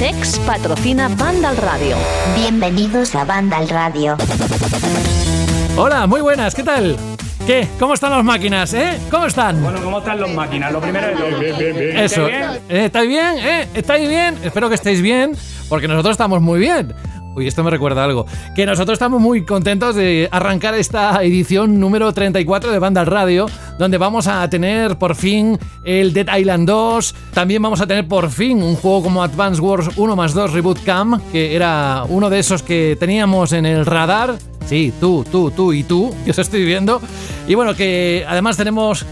CEX patrocina Banda al Radio. Bienvenidos a Banda al Radio. Hola, muy buenas, ¿qué tal? ¿Qué? ¿Cómo están las máquinas, eh? ¿Cómo están? Bueno, ¿cómo están las máquinas? Lo primero todo. Eso. bien? Eh, ¿Estáis bien? ¿Eh? ¿Estáis bien? Espero que estéis bien, porque nosotros estamos muy bien. Uy, esto me recuerda algo. Que nosotros estamos muy contentos de arrancar esta edición número 34 de Banda al Radio, donde vamos a tener por fin el Dead Island 2. También vamos a tener por fin un juego como Advance Wars 1 más 2 Reboot Cam, que era uno de esos que teníamos en el radar. Sí, tú, tú, tú y tú, que os estoy viendo. Y bueno, que además tenemos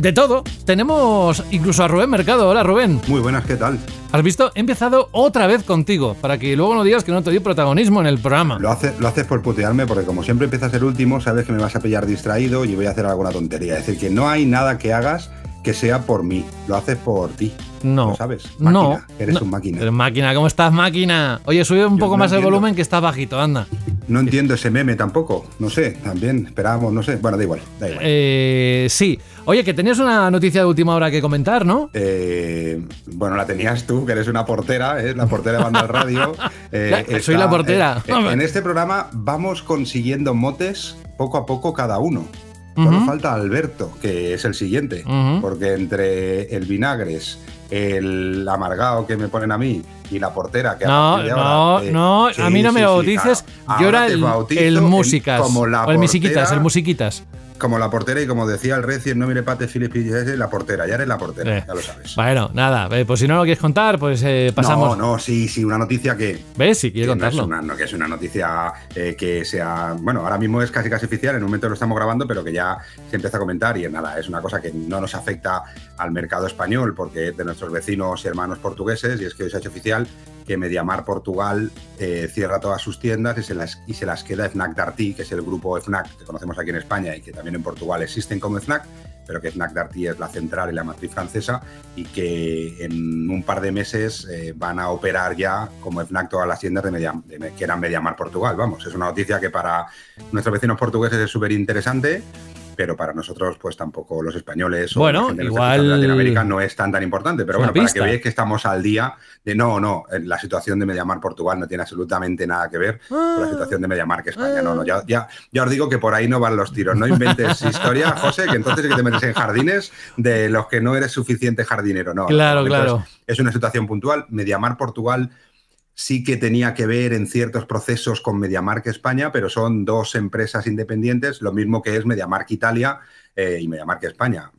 de todo. Tenemos incluso a Rubén Mercado. Hola, Rubén. Muy buenas, ¿qué tal? ¿Has visto? He empezado otra vez contigo, para que luego no digas que no te doy protagonismo en el programa. Lo, hace, lo haces por putearme porque como siempre empiezas el último, sabes que me vas a pillar distraído y voy a hacer alguna tontería. Es decir, que no hay nada que hagas que sea por mí. Lo haces por ti. No. ¿Lo sabes? No. Máquina, Eres no. un máquina. Eres máquina, ¿cómo estás, máquina? Oye, sube un Yo poco no más el volumen que está bajito, anda. No entiendo ese meme tampoco. No sé, también esperábamos, no sé. Bueno, da igual, da igual. Eh, sí. Oye, que tenías una noticia de última hora que comentar, ¿no? Eh, bueno, la tenías tú, que eres una portera, ¿eh? la portera de Banda al Radio. Eh, soy la portera. eh, eh, en este programa vamos consiguiendo motes poco a poco cada uno. Solo falta Alberto, que es el siguiente. Porque entre el vinagres, el amargado que me ponen a mí y la portera que No, no, eh, no, sí, a mí no me sí, bautices. Yo Ahora era el, el músicas. como la o el el musiquitas. Como la portera y como decía el Reci, no mire pate Philip la portera, ya eres la portera, Eh. ya lo sabes. Bueno, nada, eh, pues si no lo quieres contar, pues eh, pasamos. No, no, sí, sí, una noticia que, ¿Ves? Si quiere que no es contarlo. una, no, que es una noticia eh, que sea, bueno, ahora mismo es casi casi oficial, en un momento lo estamos grabando, pero que ya se empieza a comentar y nada, es una cosa que no nos afecta al mercado español porque es de nuestros vecinos y hermanos portugueses y es que hoy se ha hecho oficial que Mediamar Portugal eh, cierra todas sus tiendas y se las, queda Fnac Darty, que es el grupo Fnac que conocemos aquí en España y que también en Portugal existen como Fnac, pero que Fnac Darty es la central y la matriz francesa y que en un par de meses eh, van a operar ya como Fnac todas las tiendas de, Media- que eran Mediamar Portugal. Vamos, es una noticia que para nuestros vecinos portugueses es súper interesante, pero para nosotros pues tampoco los españoles o Bueno, la gente de igual- Latinoamérica no es tan tan importante. Pero bueno, para que veáis que estamos al día de no, no, en la situación de Mediamar Portugal no tiene absolutamente nada que ver con Ah. la situación de Mediamar que España. No, no, ya, ya, ya os digo que por ahí no van los tiros. No inventes historia, José, que entonces que te metes en jardines de los que no eres suficiente jardinero. No, Claro, Entonces, claro. Es una situación puntual. Mediamar Portugal sí que tenía que ver en ciertos procesos con Mediamark España, pero son dos empresas independientes, lo mismo que es Mediamark Italia eh, y Mediamark España.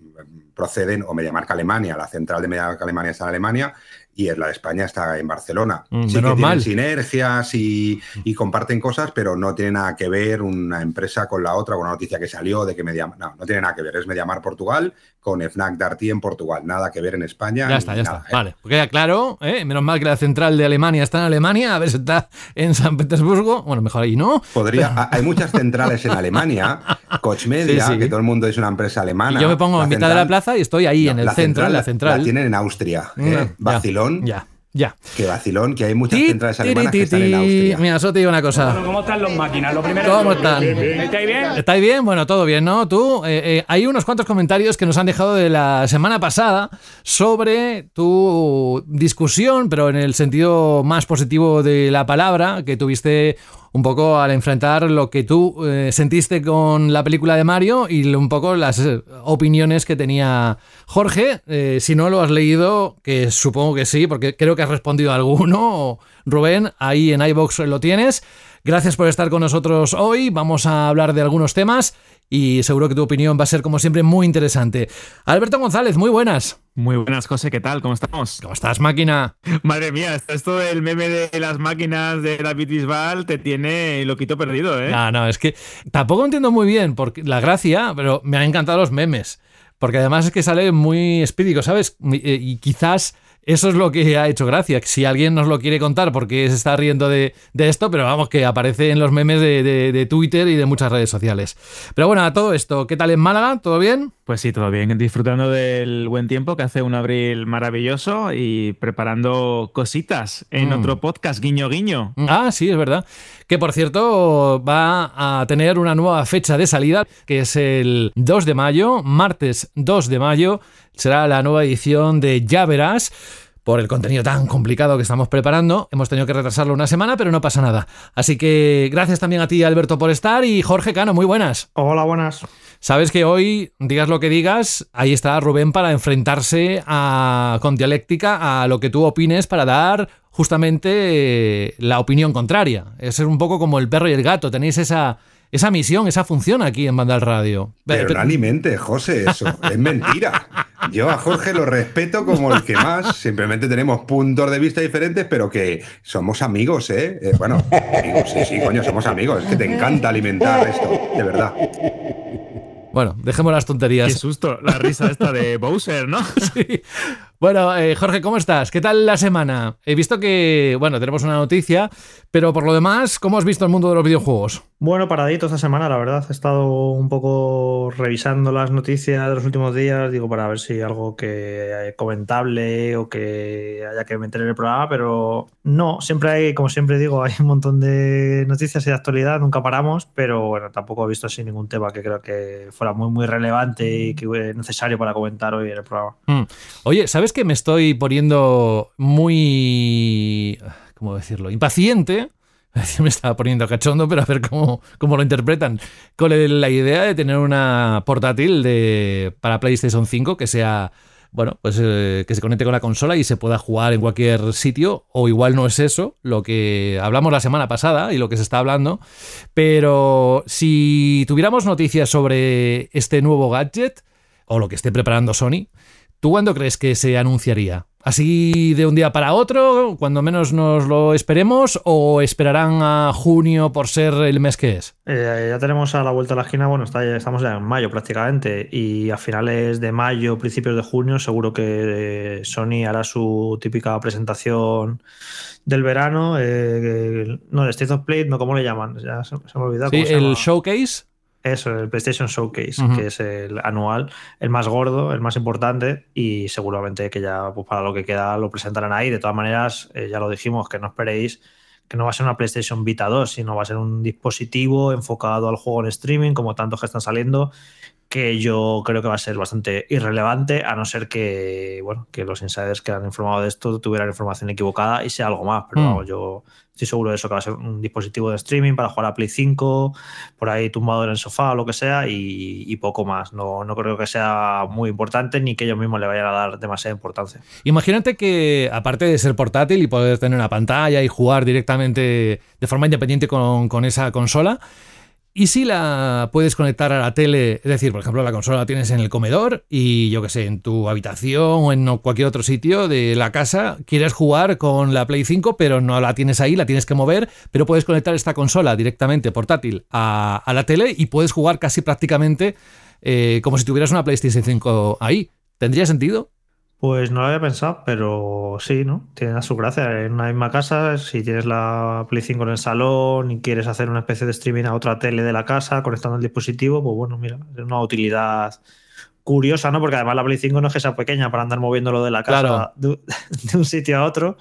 Proceden, o Mediamark Alemania, la central de Mediamark Alemania está en Alemania y es la de España está en Barcelona. Mm, sí que mal. tienen sinergias y, y comparten cosas, pero no tiene nada que ver una empresa con la otra, con una noticia que salió de que Mediamar... No, no tiene nada que ver, es Mediamar Portugal con Fnac Darty en Portugal, nada que ver en España. Ya está, ya nada, está. ¿eh? Vale, pues queda claro, ¿eh? menos mal que la central de Alemania está en Alemania, a ver si está en San Petersburgo. Bueno, mejor ahí no. Podría, ha- hay muchas centrales en Alemania, Coach Media, Sí, sí. que todo el mundo es una empresa alemana. Y yo me pongo La en mitad de la central- plaza y estoy ahí No, en el centro, en la central. La tienen en Austria. Mm, ¿eh? ya, Vacilón. Ya, ya. Que vacilón, que hay muchas Ti, centrales alemanas ti, que están en. Austria. Mira, solo te digo una cosa. Bueno, ¿cómo están las máquinas? Lo primero ¿Cómo están? ¿Estáis bien? ¿Estáis bien? Bueno, todo bien, ¿no? Tú, eh, eh, hay unos cuantos comentarios que nos han dejado de la semana pasada sobre tu discusión, pero en el sentido más positivo de la palabra, que tuviste un poco al enfrentar lo que tú eh, sentiste con la película de Mario y un poco las eh, opiniones que tenía Jorge. Eh, si no lo has leído, que supongo que sí, porque creo que has respondido a alguno, Rubén, ahí en iBox lo tienes. Gracias por estar con nosotros hoy. Vamos a hablar de algunos temas y seguro que tu opinión va a ser, como siempre, muy interesante. Alberto González, muy buenas. Muy buenas, José, ¿qué tal? ¿Cómo estamos? ¿Cómo estás, máquina? Madre mía, esto- del meme de las máquinas de David Bisbal te tiene loquito perdido, ¿eh? No, no, es que tampoco entiendo muy bien porque la gracia, pero me han encantado los memes. Porque además es que sale muy espírico, ¿sabes? Y, y quizás eso es lo que ha hecho gracia. Si alguien nos lo quiere contar porque se está riendo de, esto, pero vamos, que aparece en los memes de, de, Twitter y de muchas redes sociales. Pero bueno, a todo esto, ¿qué tal en Málaga? ¿Todo bien? Pues sí, todo bien. Disfrutando del buen tiempo que hace un abril maravilloso y preparando cositas en mm. otro podcast, guiño guiño. Ah, sí, es verdad. Que por cierto va a tener una nueva fecha de salida, que es el 2 de mayo, martes 2 de mayo, será la nueva edición de Ya Verás por el contenido tan complicado que estamos preparando. Hemos tenido que retrasarlo una semana, pero no pasa nada. Así que gracias también a ti, Alberto, por estar y Jorge Cano, muy buenas. Hola, buenas. Sabes que hoy, digas lo que digas, ahí está Rubén para enfrentarse a, con dialéctica a lo que tú opines para dar justamente eh, la opinión contraria. Es un poco como el perro y el gato, tenéis esa esa misión, esa función aquí en Bandal Radio. Pero no alimente, José, eso es mentira. Yo a Jorge lo respeto como el que más. Simplemente tenemos puntos de vista diferentes, pero que somos amigos, ¿eh? eh bueno, amigos, sí, sí, coño, somos amigos. Es que te encanta alimentar esto, de verdad. Bueno, dejemos las tonterías. Qué susto, la risa esta de Bowser, ¿no? sí. Bueno, eh, Jorge, ¿cómo estás? ¿Qué tal la semana? He visto que, bueno, tenemos una noticia, pero por lo demás, ¿cómo has visto el mundo de los videojuegos? Bueno, paradito esta semana, la verdad. He estado un poco revisando las noticias de los últimos días, digo, para ver si hay algo que comentable o que haya que meter en el programa, pero no, siempre hay, como siempre digo, hay un montón de noticias y de actualidad, nunca paramos, pero bueno, tampoco he visto así ningún tema que creo que fuera muy, muy relevante y que necesario para comentar hoy en el programa. Mm. Oye, ¿sabes? Que me estoy poniendo muy... ¿Cómo decirlo? Impaciente. Me estaba poniendo cachondo, pero a ver cómo, cómo lo interpretan. Con la idea de tener una portátil de, para PlayStation 5 que sea bueno, pues eh, que se conecte con la consola y se pueda jugar en cualquier sitio, o igual no es eso, lo que hablamos la semana pasada y lo que se está hablando, pero si tuviéramos noticias sobre este nuevo gadget, o lo que esté preparando Sony, ¿Tú cuándo crees que se anunciaría? ¿Así de un día para otro, cuando menos nos lo esperemos, o esperarán a junio por ser el mes que es? Eh, ya tenemos a la vuelta de la esquina, bueno, estamos ya en mayo prácticamente, y a finales de mayo, principios de junio, seguro que Sony hará su típica presentación del verano. Eh, no, el State of Play, no, ¿cómo le llaman? Ya se, me ha olvidado. Sí, el showcase. Eso, el PlayStation Showcase, que es el anual, el más gordo, el más importante, y seguramente que ya pues, para lo que queda lo presentarán ahí. De todas maneras, eh, ya lo dijimos, que no esperéis que no va a ser una PlayStation Vita 2, sino va a ser un dispositivo enfocado al juego en streaming, como tantos que están saliendo, que yo creo que va a ser bastante irrelevante, a no ser que, bueno, que los insiders que han informado de esto tuvieran información equivocada y sea algo más. Pero mm. yo estoy seguro de eso, que va a ser un dispositivo de streaming para jugar a Play 5, por ahí tumbado en el sofá o lo que sea, y, poco más. No, no creo que sea muy importante ni que ellos mismos le vayan a dar demasiada importancia. Imagínate que, aparte de ser portátil y poder tener una pantalla y jugar directamente de forma independiente con, con esa consola, y si la puedes conectar a la tele, es decir, por ejemplo, la consola la tienes en el comedor y yo que sé, en tu habitación o en cualquier otro sitio de la casa, quieres jugar con la Play 5, pero no la tienes ahí, la tienes que mover, pero puedes conectar esta consola directamente portátil a, la tele y puedes jugar casi prácticamente eh, como si tuvieras una PlayStation 5 ahí. ¿Tendría sentido? Pues no lo había pensado, pero sí, ¿no? Tiene su gracia. En una misma casa, si tienes la Play 5 en el salón y quieres hacer una especie de streaming a otra tele de la casa conectando el dispositivo, pues bueno, mira, es una utilidad curiosa, ¿no? Porque además la Play 5 no es que sea pequeña para andar moviéndolo de la casa de, un sitio a otro.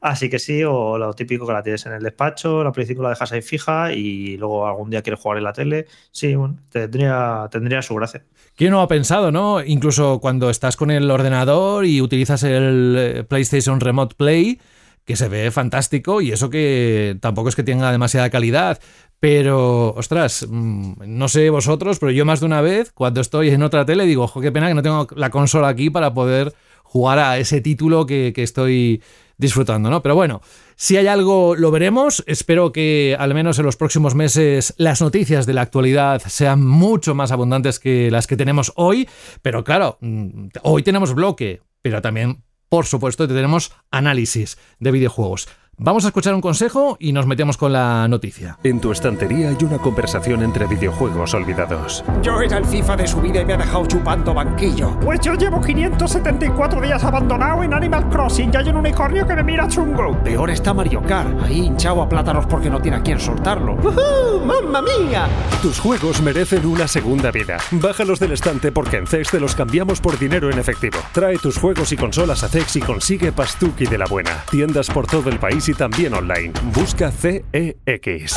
Así que sí, o lo típico que la tienes en el despacho, la Play 5 la dejas ahí fija y luego algún día quieres jugar en la tele. Sí, bueno, tendría, tendría su gracia. ¿Quién no ha pensado, no? Incluso cuando estás con el ordenador y utilizas el eh, PlayStation Remote Play, que se ve fantástico y eso que tampoco es que tenga demasiada calidad. Pero, ostras, mm, no sé vosotros, pero yo más de una vez, cuando estoy en otra tele, digo, ojo, qué pena que no tengo la consola aquí para poder jugar a ese título que, que estoy disfrutando, ¿no? Pero bueno, si hay algo, lo veremos. Espero que al menos en los próximos meses las noticias de la actualidad sean mucho más abundantes que las que tenemos hoy. Pero claro, mm, hoy tenemos bloque, pero también, por supuesto, tenemos análisis de videojuegos. Vamos a escuchar un consejo y nos metemos con la noticia. En tu estantería hay una conversación entre videojuegos olvidados. Yo era el FIFA de su vida y me ha dejado chupando banquillo. Pues yo llevo 574 días abandonado en Animal Crossing y hay un unicornio que me mira chungo. Peor está Mario Kart, ahí hinchado a plátanos porque no tiene a quien soltarlo. ¡Uh, ¡Mamma mía! Tus juegos merecen una segunda vida. Bájalos del estante porque en CEX te los cambiamos por dinero en efectivo. Trae tus juegos y consolas a CEX y consigue Pastuki de la buena. Tiendas por todo el país y también online. Busca CEX.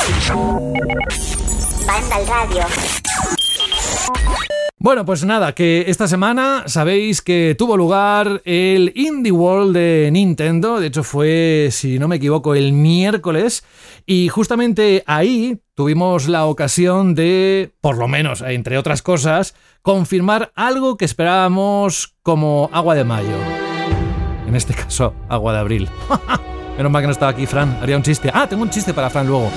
Banda al radio. Bueno, pues nada, que esta semana sabéis que tuvo lugar el Indie World de Nintendo, de hecho fue, si no me equivoco, el miércoles, y justamente ahí tuvimos la ocasión de, por lo menos, entre otras cosas, confirmar algo que esperábamos como agua de mayo. En este caso, agua de abril. Menos mal que no estaba aquí Fran, haría un chiste. Ah, tengo un chiste para Fran luego.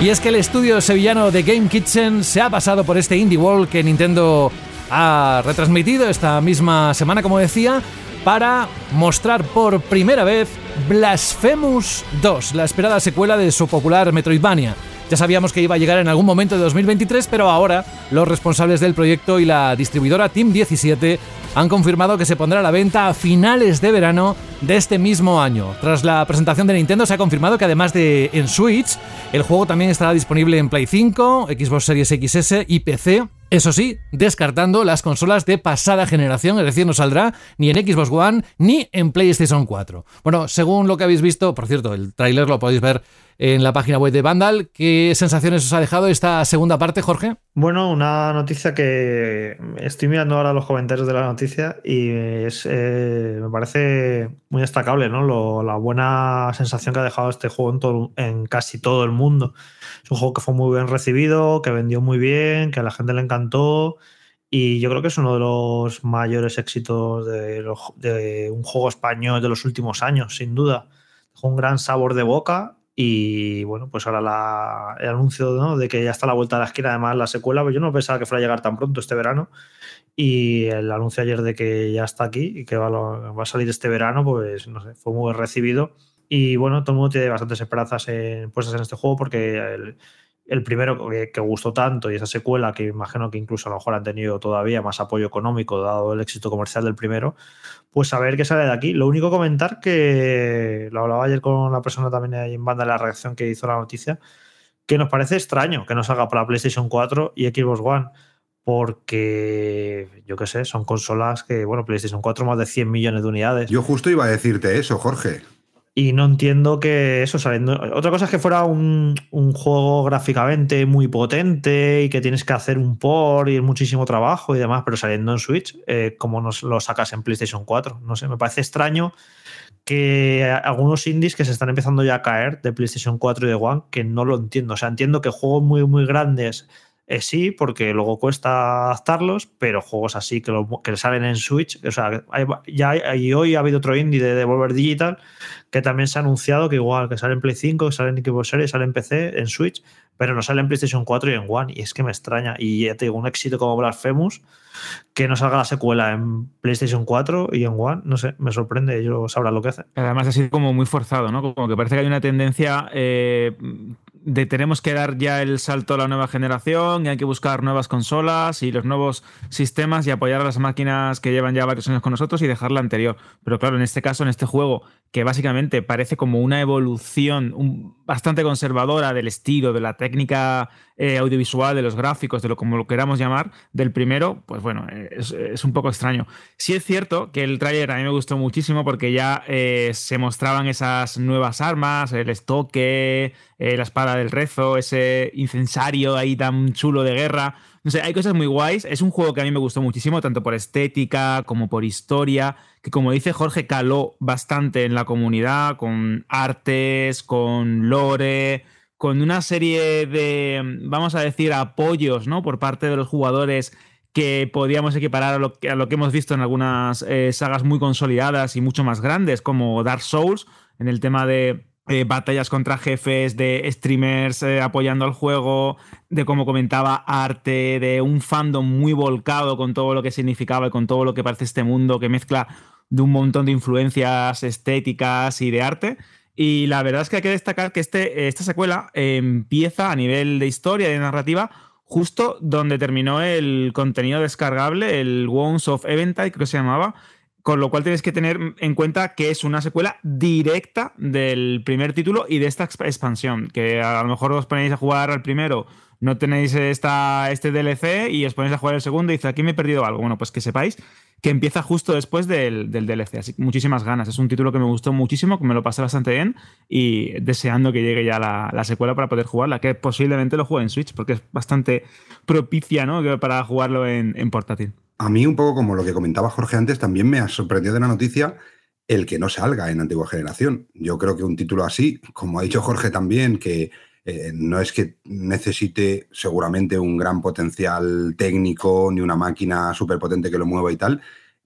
Y es que el estudio sevillano de Game Kitchen se ha pasado por este Indie World que Nintendo ha retransmitido esta misma semana, como decía, para mostrar por primera vez Blasphemous 2, la esperada secuela de su popular Metroidvania. Ya sabíamos que iba a llegar en algún momento de 2023, pero ahora los responsables del proyecto y la distribuidora Team 17 han confirmado que se pondrá a la venta a finales de verano de este mismo año. Tras la presentación de Nintendo se ha confirmado que además de en Switch, el juego también estará disponible en Play 5, Xbox Series XS y PC. Eso sí, descartando las consolas de pasada generación, es decir, no saldrá ni en Xbox One ni en PlayStation 4. Bueno, según lo que habéis visto, por cierto, el tráiler lo podéis ver en la página web de Vandal. ¿Qué sensaciones os ha dejado esta segunda parte, Jorge? Bueno, una noticia que estoy mirando ahora los comentarios de la noticia y es, eh, me parece muy destacable, ¿no? la buena sensación que ha dejado este juego en casi todo el mundo. Es un juego que fue muy bien recibido, que vendió muy bien, que a la gente le encantó. Y yo creo que es uno de los mayores éxitos de, de un juego español de los últimos años, sin duda. Dejó un gran sabor de boca y bueno, pues ahora la, el anuncio de que ya está la vuelta de la esquina, además la secuela, pues yo no pensaba que fuera a llegar tan pronto este verano. Y el anuncio ayer de que ya está aquí y que va, a salir este verano, pues no sé, fue muy recibido. Y bueno, todo el mundo tiene bastantes esperanzas en, puestas en este juego porque el, el primero que, que, gustó tanto y esa secuela que imagino que incluso a lo mejor han tenido todavía más apoyo económico dado el éxito comercial del primero, pues a ver qué sale de aquí. Lo único comentar que lo hablaba ayer con la persona también ahí en banda de la reacción que hizo la noticia, que nos parece extraño que no salga para PlayStation 4 y Xbox One, porque yo qué sé, son consolas que, bueno, PlayStation 4 más de 100 millones de unidades. Yo justo iba a decirte eso, Jorge. Y no entiendo que eso saliendo. Otra cosa es que fuera un, un, juego gráficamente muy potente y que tienes que hacer un por y muchísimo trabajo y demás, pero saliendo en Switch, eh, como nos lo sacas en PlayStation 4? No sé, me parece extraño que algunos indies que se están empezando ya a caer de PlayStation 4 y de One, que no lo entiendo. O sea, entiendo que juegos muy, muy grandes eh, sí, porque luego cuesta adaptarlos, pero juegos así que, que salen en Switch, o sea, ya hay, hoy ha habido otro indie de Devolver Digital que también se ha anunciado que igual, que sale en Play 5, que sale en Xbox Series, sale en PC, en Switch, pero no sale en PlayStation 4 y en One, y es que me extraña. Y ya te digo, un éxito como Blasphemous, que no salga la secuela en PlayStation 4 y en One, no sé, me sorprende, ellos sabrán lo que hacen. Además ha sido como muy forzado, ¿no? Como que parece que hay una tendencia eh, de tenemos que dar ya el salto a la nueva generación y hay que buscar nuevas consolas y los nuevos sistemas y apoyar a las máquinas que llevan ya varios años con nosotros y dejar la anterior. Pero claro, en este caso, en este juego, que básicamente parece como una evolución bastante conservadora del estilo, de la técnica eh, audiovisual, de los gráficos, de lo como lo queramos llamar, del primero, pues bueno, es, un poco extraño. Sí es cierto que el tráiler a mí me gustó muchísimo porque ya eh, se mostraban esas nuevas armas, el estoque, eh, la espada del rezo, ese incensario ahí tan chulo de guerra. No sé, hay cosas muy guays. Es un juego que a mí me gustó muchísimo, tanto por estética como por historia, que como dice Jorge, caló bastante en la comunidad, con artes, con lore, con una serie de, vamos a decir, apoyos, ¿no? Por parte de los jugadores que podíamos equiparar a lo que, a lo que hemos visto en algunas eh, sagas muy consolidadas y mucho más grandes, como Dark Souls, en el tema de eh, batallas contra jefes, de streamers eh, apoyando al juego, de como comentaba, arte, de un fandom muy volcado con todo lo que significaba y con todo lo que parece este mundo que mezcla de un montón de influencias estéticas y de arte. Y la verdad es que hay que destacar que este, esta secuela empieza a nivel de historia y de narrativa justo donde terminó el contenido descargable, el Wounds of Eventide, creo que se llamaba, con lo cual tienes que tener en cuenta que es una secuela directa del primer título y de esta expansión, que a lo mejor os ponéis a jugar al primero, no tenéis esta, este DLC y os ponéis a jugar el segundo y dice aquí me he perdido algo. Bueno, pues que sepáis que empieza justo después del, DLC. Así que muchísimas ganas. Es un título que me gustó muchísimo, que me lo pasé bastante bien y deseando que llegue ya la, secuela para poder jugarla, que posiblemente lo juegue en Switch, porque es bastante propicia ¿no? para jugarlo en, en portátil. A mí, un poco como lo que comentaba Jorge antes, también me ha sorprendido de la noticia el que no salga en antigua generación. Yo creo que un título así, como ha dicho Jorge también, que eh, no es que necesite seguramente un gran potencial técnico ni una máquina súper potente que lo mueva y tal.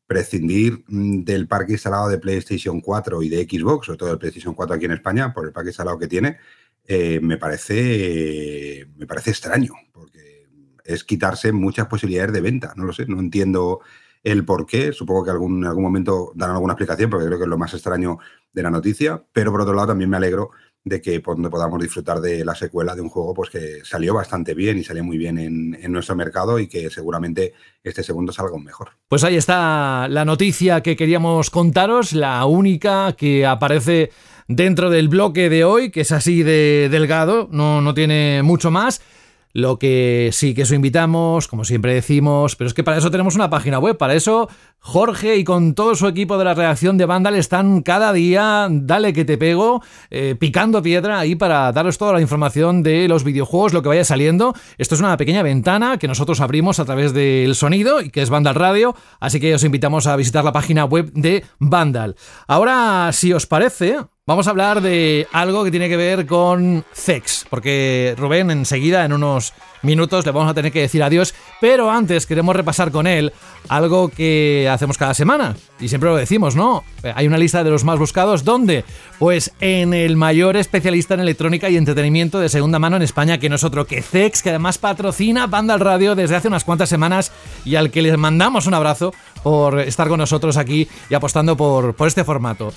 Prescindir mm, del parque instalado de PlayStation 4 y de Xbox, sobre todo el PlayStation 4 aquí en España, por el parque instalado que tiene, eh, me, parece, me parece extraño, porque es quitarse muchas posibilidades de venta. No lo sé, no entiendo el por qué. Supongo que algún, en algún momento darán alguna explicación, porque creo que es lo más extraño de la noticia. Pero por otro lado, también me alegro de que podamos disfrutar de la secuela de un juego pues que salió bastante bien y salió muy bien en, nuestro mercado y que seguramente este segundo salga aún mejor. Pues ahí está la noticia que queríamos contaros, la única que aparece dentro del bloque de hoy, que es así de delgado, no, no tiene mucho más. Lo que sí que os invitamos, como siempre decimos, pero es que para eso tenemos una página web, para eso Jorge y con todo su equipo de la redacción de Vandal están cada día, dale que te pego, eh, picando piedra ahí para daros toda la información de los videojuegos, lo que vaya saliendo. Esto es una pequeña ventana que nosotros abrimos a través del sonido y que es Vandal Radio, así que os invitamos a visitar la página web de Vandal. Ahora, si os parece, Vamos a hablar de algo que tiene que ver con Zex, porque Rubén enseguida, en unos minutos, le vamos a tener que decir adiós, pero antes queremos repasar con él algo que hacemos cada semana, y siempre lo decimos, ¿no? Hay una lista de los más buscados, ¿dónde? Pues en el mayor especialista en electrónica y entretenimiento de segunda mano en España, que no es otro que Zex, que además patrocina Banda al Radio desde hace unas cuantas semanas y al que les mandamos un abrazo por estar con nosotros aquí y apostando por, por este formato.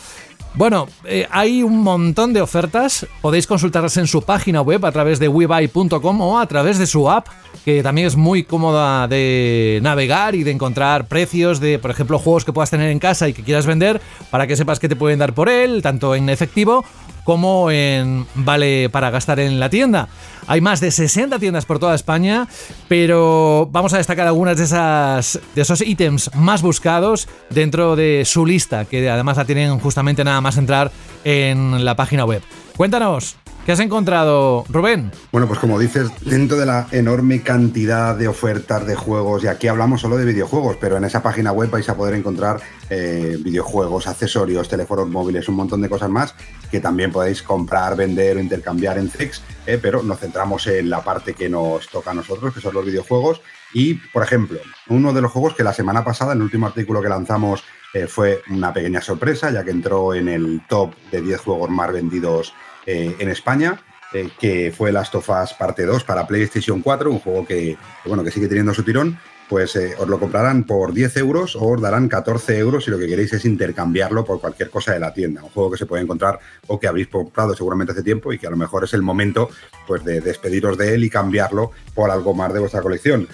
Bueno, eh, hay un montón de ofertas. Podéis consultarlas en su página web a través de webuy.com o a través de su app, que también es muy cómoda de navegar y de encontrar precios de, por ejemplo, juegos que puedas tener en casa y que quieras vender para que sepas que te pueden dar por él, tanto en efectivo como en vale para gastar en la tienda. Hay más de 60 tiendas por toda España, pero vamos a destacar algunas de esas de esos ítems más buscados dentro de su lista, que además la tienen justamente nada más entrar en la página web. Cuéntanos, ¿Qué has encontrado, Rubén? Bueno, pues como dices, dentro de la enorme cantidad de ofertas de juegos, y aquí hablamos solo de videojuegos, pero en esa página web vais a poder encontrar eh, videojuegos, accesorios, teléfonos móviles, un montón de cosas más que también podéis comprar, vender o intercambiar en Zex, eh, pero nos centramos en la parte que nos toca a nosotros, que son los videojuegos. Y, por ejemplo, uno de los juegos que la semana pasada, en el último artículo que lanzamos, eh, fue una pequeña sorpresa, ya que entró en el top de 10 juegos más vendidos eh, en España, eh, que fue Last of Us Parte 2 para PlayStation 4, un juego que, bueno, que sigue teniendo su tirón, pues eh, os lo comprarán por 10 euros o os darán 14 euros si lo que queréis es intercambiarlo por cualquier cosa de la tienda. Un juego que se puede encontrar o que habéis comprado seguramente hace tiempo y que a lo mejor es el momento pues, de despediros de él y cambiarlo por algo más de vuestra colección.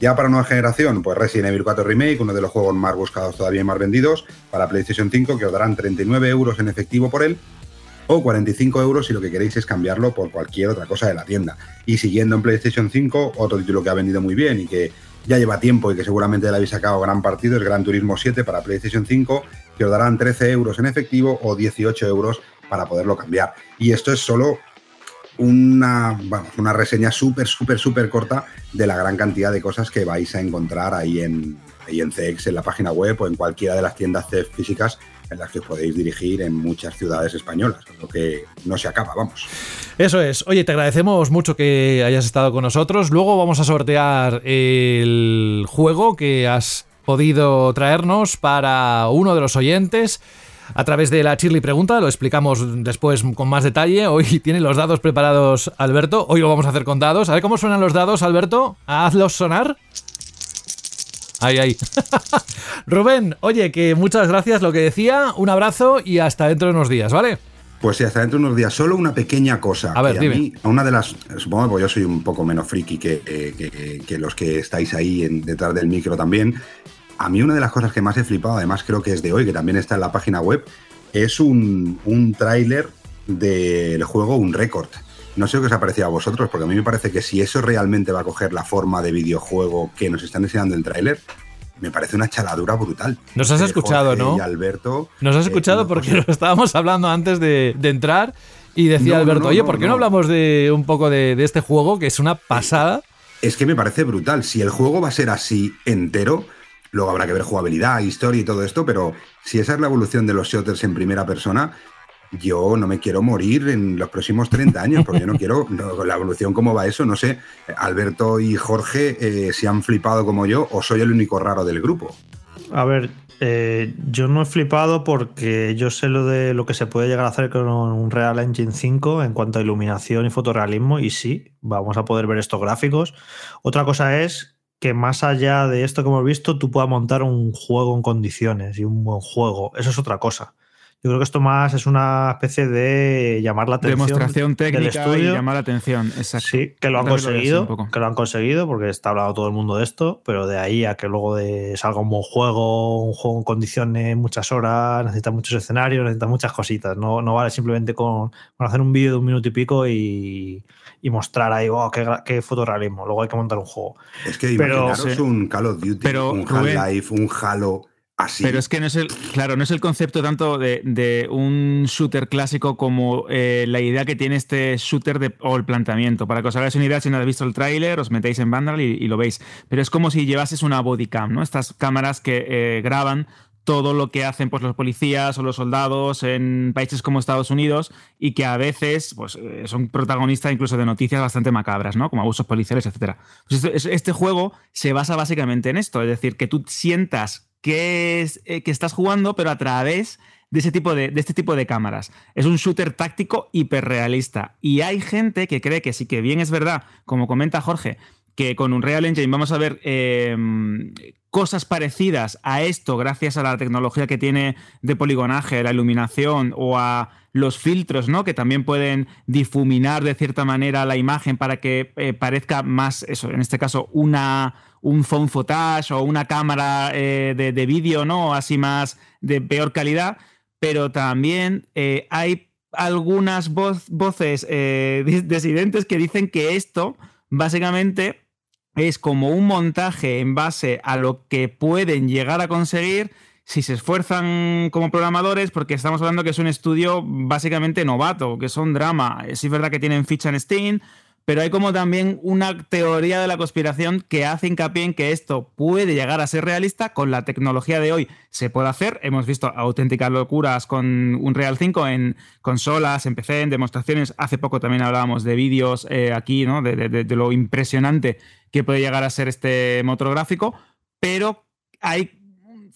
Ya para nueva generación, pues Resident Evil 4 Remake, uno de los juegos más buscados todavía y más vendidos, para PlayStation 5, que os darán 39 euros en efectivo por él o 45 euros si lo que queréis es cambiarlo por cualquier otra cosa de la tienda. Y siguiendo en PlayStation 5, otro título que ha vendido muy bien y que ya lleva tiempo y que seguramente le habéis sacado gran partido es Gran Turismo 7 para PlayStation 5, que os darán 13 euros en efectivo o 18 euros para poderlo cambiar. Y esto es solo una, una reseña súper, súper, súper corta de la gran cantidad de cosas que vais a encontrar ahí en, ahí en CX, en la página web o en cualquiera de las tiendas físicas en las que podéis dirigir en muchas ciudades españolas, lo que no se acaba, vamos. Eso es. Oye, te agradecemos mucho que hayas estado con nosotros. Luego vamos a sortear el juego que has podido traernos para uno de los oyentes a través de la Chirly Pregunta. Lo explicamos después con más detalle. Hoy tiene los dados preparados Alberto. Hoy lo vamos a hacer con dados. A ver cómo suenan los dados, Alberto. Hazlos sonar. Ahí, ahí. Rubén, oye, que muchas gracias, lo que decía, un abrazo y hasta dentro de unos días, ¿vale? Pues sí, hasta dentro de unos días. Solo una pequeña cosa. A ver, que dime. mí, una de las. Supongo que pues yo soy un poco menos friki que, eh, que- que los que estáis ahí en- detrás del micro también. A mí, una de las cosas que más he flipado, además creo que es de hoy, que también está en la página web, es un, un tráiler del juego Un Record. No sé qué os ha parecido a vosotros, porque a mí me parece que si eso realmente va a coger la forma de videojuego que nos están enseñando el tráiler, me parece una chaladura brutal. Nos has Eh, escuchado, Jorge ¿no? Y Alberto. Nos has eh, escuchado porque estábamos hablando antes de, de entrar y decía No, Alberto, no, oye, ¿por qué no, no. hablamos de un poco de, de este juego que es una pasada? Es que me parece brutal. Si el juego va a ser así entero, luego habrá que ver jugabilidad, historia y todo esto, pero si esa es la evolución de los shooters en primera persona, yo no me quiero morir en los próximos 30 años, porque yo no quiero, no, la evolución cómo va eso, no sé, Alberto y Jorge eh, si han flipado como yo o soy el único raro del grupo. A ver, eh, yo no he flipado porque yo sé lo de lo que se puede llegar a hacer con un Real Engine 5 en cuanto a iluminación y fotorrealismo, y sí, vamos a poder ver estos gráficos. Otra cosa es que más allá de esto que hemos visto, tú puedas montar un juego en condiciones y un buen juego. Eso es otra cosa. Yo creo que esto más es una especie de llamar la atención. Demostración del técnica y estudio. llamar la atención. Exacto. Sí, que lo han conseguido, que lo han conseguido, porque está hablando todo el mundo de esto, pero de ahí a que luego de salga un buen juego, un juego en condiciones, muchas horas, necesita muchos escenarios, necesita muchas cositas. No, no vale simplemente con, con hacer un vídeo de un minuto y pico y, y mostrar ahí, wow, qué, gra- qué fotorrealismo. Luego hay que montar un juego. Es que Pero- imaginaros sí. un Call of Duty, Pero, un Half-Life, un Halo Pero es que no es el, claro, no es el concepto tanto de, un shooter clásico como eh, la idea que tiene este shooter o el planteamiento. Para que os hagáis una idea, si no habéis visto el tráiler, os metéis en Vandal y, lo veis. Pero es como si llevases una bodycam, ¿no? Estas cámaras que eh, graban todo lo que hacen pues, los policías o los soldados en países como Estados Unidos y que a veces pues, eh, son protagonistas incluso de noticias bastante macabras, ¿no? Como abusos policiales, etc. Pues es- este juego se basa básicamente en esto, es decir, que tú sientas que, es, eh, que estás jugando, pero a través de, ese tipo de, de este tipo de cámaras. Es un shooter táctico hiperrealista. Y hay gente que cree que sí que bien es verdad, como comenta Jorge, que con un Real Engine vamos a ver eh, cosas parecidas a esto gracias a la tecnología que tiene de poligonaje, la iluminación o a los filtros, ¿no? Que también pueden difuminar de cierta manera la imagen para que eh, parezca más, eso, en este caso, una, un phone footage o una cámara eh, de, de vídeo, ¿no? Así más de peor calidad. Pero también eh, hay algunas voces eh, dis- disidentes que dicen que esto básicamente es como un montaje en base a lo que pueden llegar a conseguir si se esfuerzan como programadores, porque estamos hablando que es un estudio básicamente novato, que son drama. Sí es verdad que tienen ficha en Steam, pero hay como también una teoría de la conspiración que hace hincapié en que esto puede llegar a ser realista con la tecnología de hoy. Se puede hacer, hemos visto auténticas locuras con un Real 5 en consolas, en PC, en demostraciones. Hace poco también hablábamos de vídeos eh, aquí, ¿no? De, lo impresionante que puede llegar a ser este motor gráfico, pero hay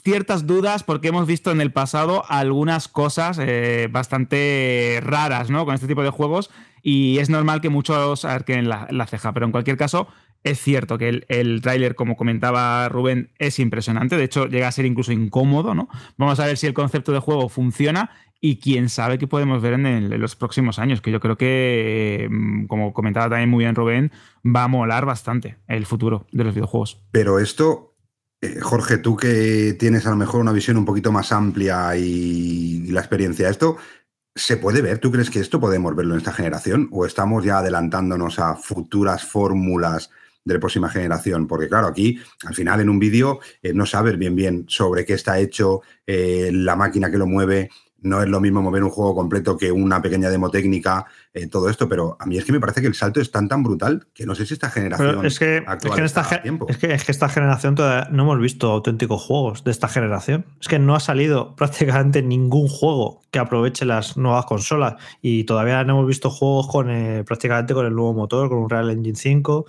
ciertas dudas porque hemos visto en el pasado algunas cosas eh, bastante raras ¿no? con este tipo de juegos y es normal que muchos arquen la, la ceja, pero en cualquier caso es cierto que el, el tráiler, como comentaba Rubén, es impresionante, de hecho llega a ser incluso incómodo, ¿no? Vamos a ver si el concepto de juego funciona y quién sabe qué podemos ver en, en los próximos años, que yo creo que, eh, como comentaba también muy bien Rubén, va a molar bastante el futuro de los videojuegos. Pero esto, eh, Jorge, tú que tienes a lo mejor una visión un poquito más amplia y, la experiencia, ¿esto se puede ver? ¿Tú crees que esto podemos verlo en esta generación? ¿O estamos ya adelantándonos a futuras fórmulas de la próxima generación? Porque claro, aquí al final en un vídeo eh, no sabes bien bien sobre qué está hecho, eh, la máquina que lo mueve. No es lo mismo mover un juego completo que una pequeña demo técnica, eh, todo esto, pero a mí es que me parece que el salto es tan tan brutal que no sé si esta generación es que, es, que en esta, está a ge- tiempo. es, que, es que esta generación todavía no hemos visto auténticos juegos de esta generación. Es que no ha salido prácticamente ningún juego que aproveche las nuevas consolas y todavía no hemos visto juegos con eh, prácticamente con el nuevo motor, con un Real Engine 5,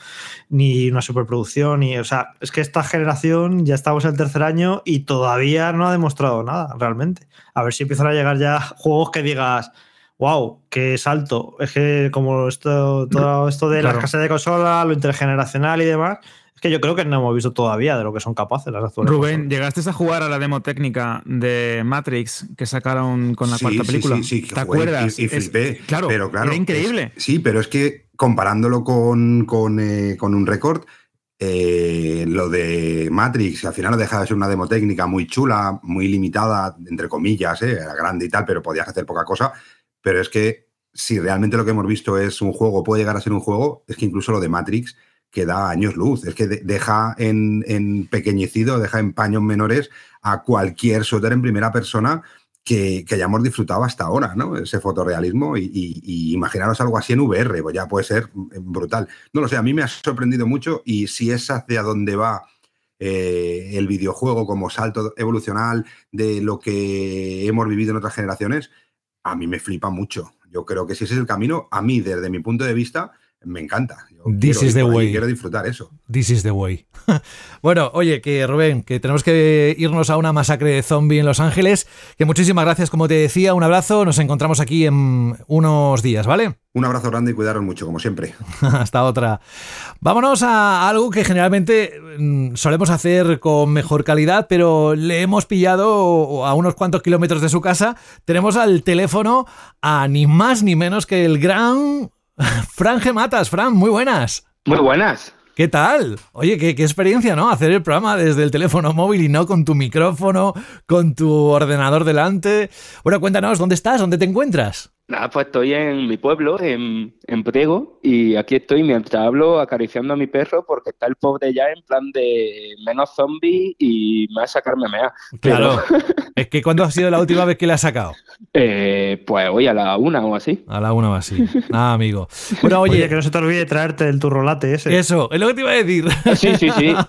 ni una superproducción. Ni, o sea, es que esta generación ya estamos en el tercer año y todavía no ha demostrado nada realmente. A ver si empiezan a llegar ya juegos que digas wow, qué salto. Es que como esto, todo esto de la Claro. escasez de consola, lo intergeneracional y demás, Es que yo creo que no hemos visto todavía de lo que son capaces las actuales. Rubén, consolas. ¿llegaste a jugar a la demo técnica de Matrix que sacaron con la Sí, cuarta sí, película? sí, sí, ¿Te que jugué acuerdas? Y, y Es- flipé. claro, pero claro, era increíble. es- sí, pero es que comparándolo con, con, eh, con un récord, eh, lo de Matrix, al final no deja de ser una demo técnica muy chula, muy limitada, entre comillas, eh, era grande y tal, pero podías hacer poca cosa. Pero es que si realmente lo que hemos visto es un juego, puede llegar a ser un juego, es que incluso lo de Matrix que da años luz. Es que de- deja en, en pequeñecido, deja en paños menores a cualquier shooter en primera persona que, hayamos disfrutado hasta ahora, ¿no? Ese fotorrealismo y imaginaros algo así en VR, pues ya puede ser brutal. No lo sé, a mí me ha sorprendido mucho y si es hacia donde va eh, el videojuego como salto evolucional de lo que hemos vivido en otras generaciones, a mí me flipa mucho. Yo creo que si ese es el camino, a mí, desde mi punto de vista, me encanta. Yo This quiero is the way. Quiero disfrutar eso. This is the way. bueno, oye, que Rubén, que tenemos que irnos a una masacre de zombie en Los Ángeles. Que muchísimas gracias, como te decía, un abrazo. Nos encontramos aquí en unos días, ¿vale? Un abrazo grande y cuidaros mucho, como siempre. Hasta otra. Vámonos a algo que generalmente mm, solemos hacer con mejor calidad, pero le hemos pillado a unos cuantos kilómetros de su casa. Tenemos al teléfono a ni más ni menos que el gran Fran Gematas. Fran, muy buenas. Muy buenas. ¿Qué tal? Oye, qué, qué experiencia, ¿no? Hacer el programa desde el teléfono móvil y no con tu micrófono, con tu ordenador delante. Bueno, cuéntanos, ¿dónde estás? ¿Dónde te encuentras? Nada, pues estoy en mi pueblo, en, en Priego, y aquí estoy mientras hablo acariciando a mi perro porque está el pobre ya en plan de menos zombie y más sacarme mea. Claro. es que ¿cuándo ha sido la última vez que le has sacado? Eh, pues hoy a la una o así. A la una o así. Ah, amigo. Bueno, oye, Oye, que no se te olvide traerte el turrolate ese. eso, es lo que te iba a decir. Sí, sí, sí.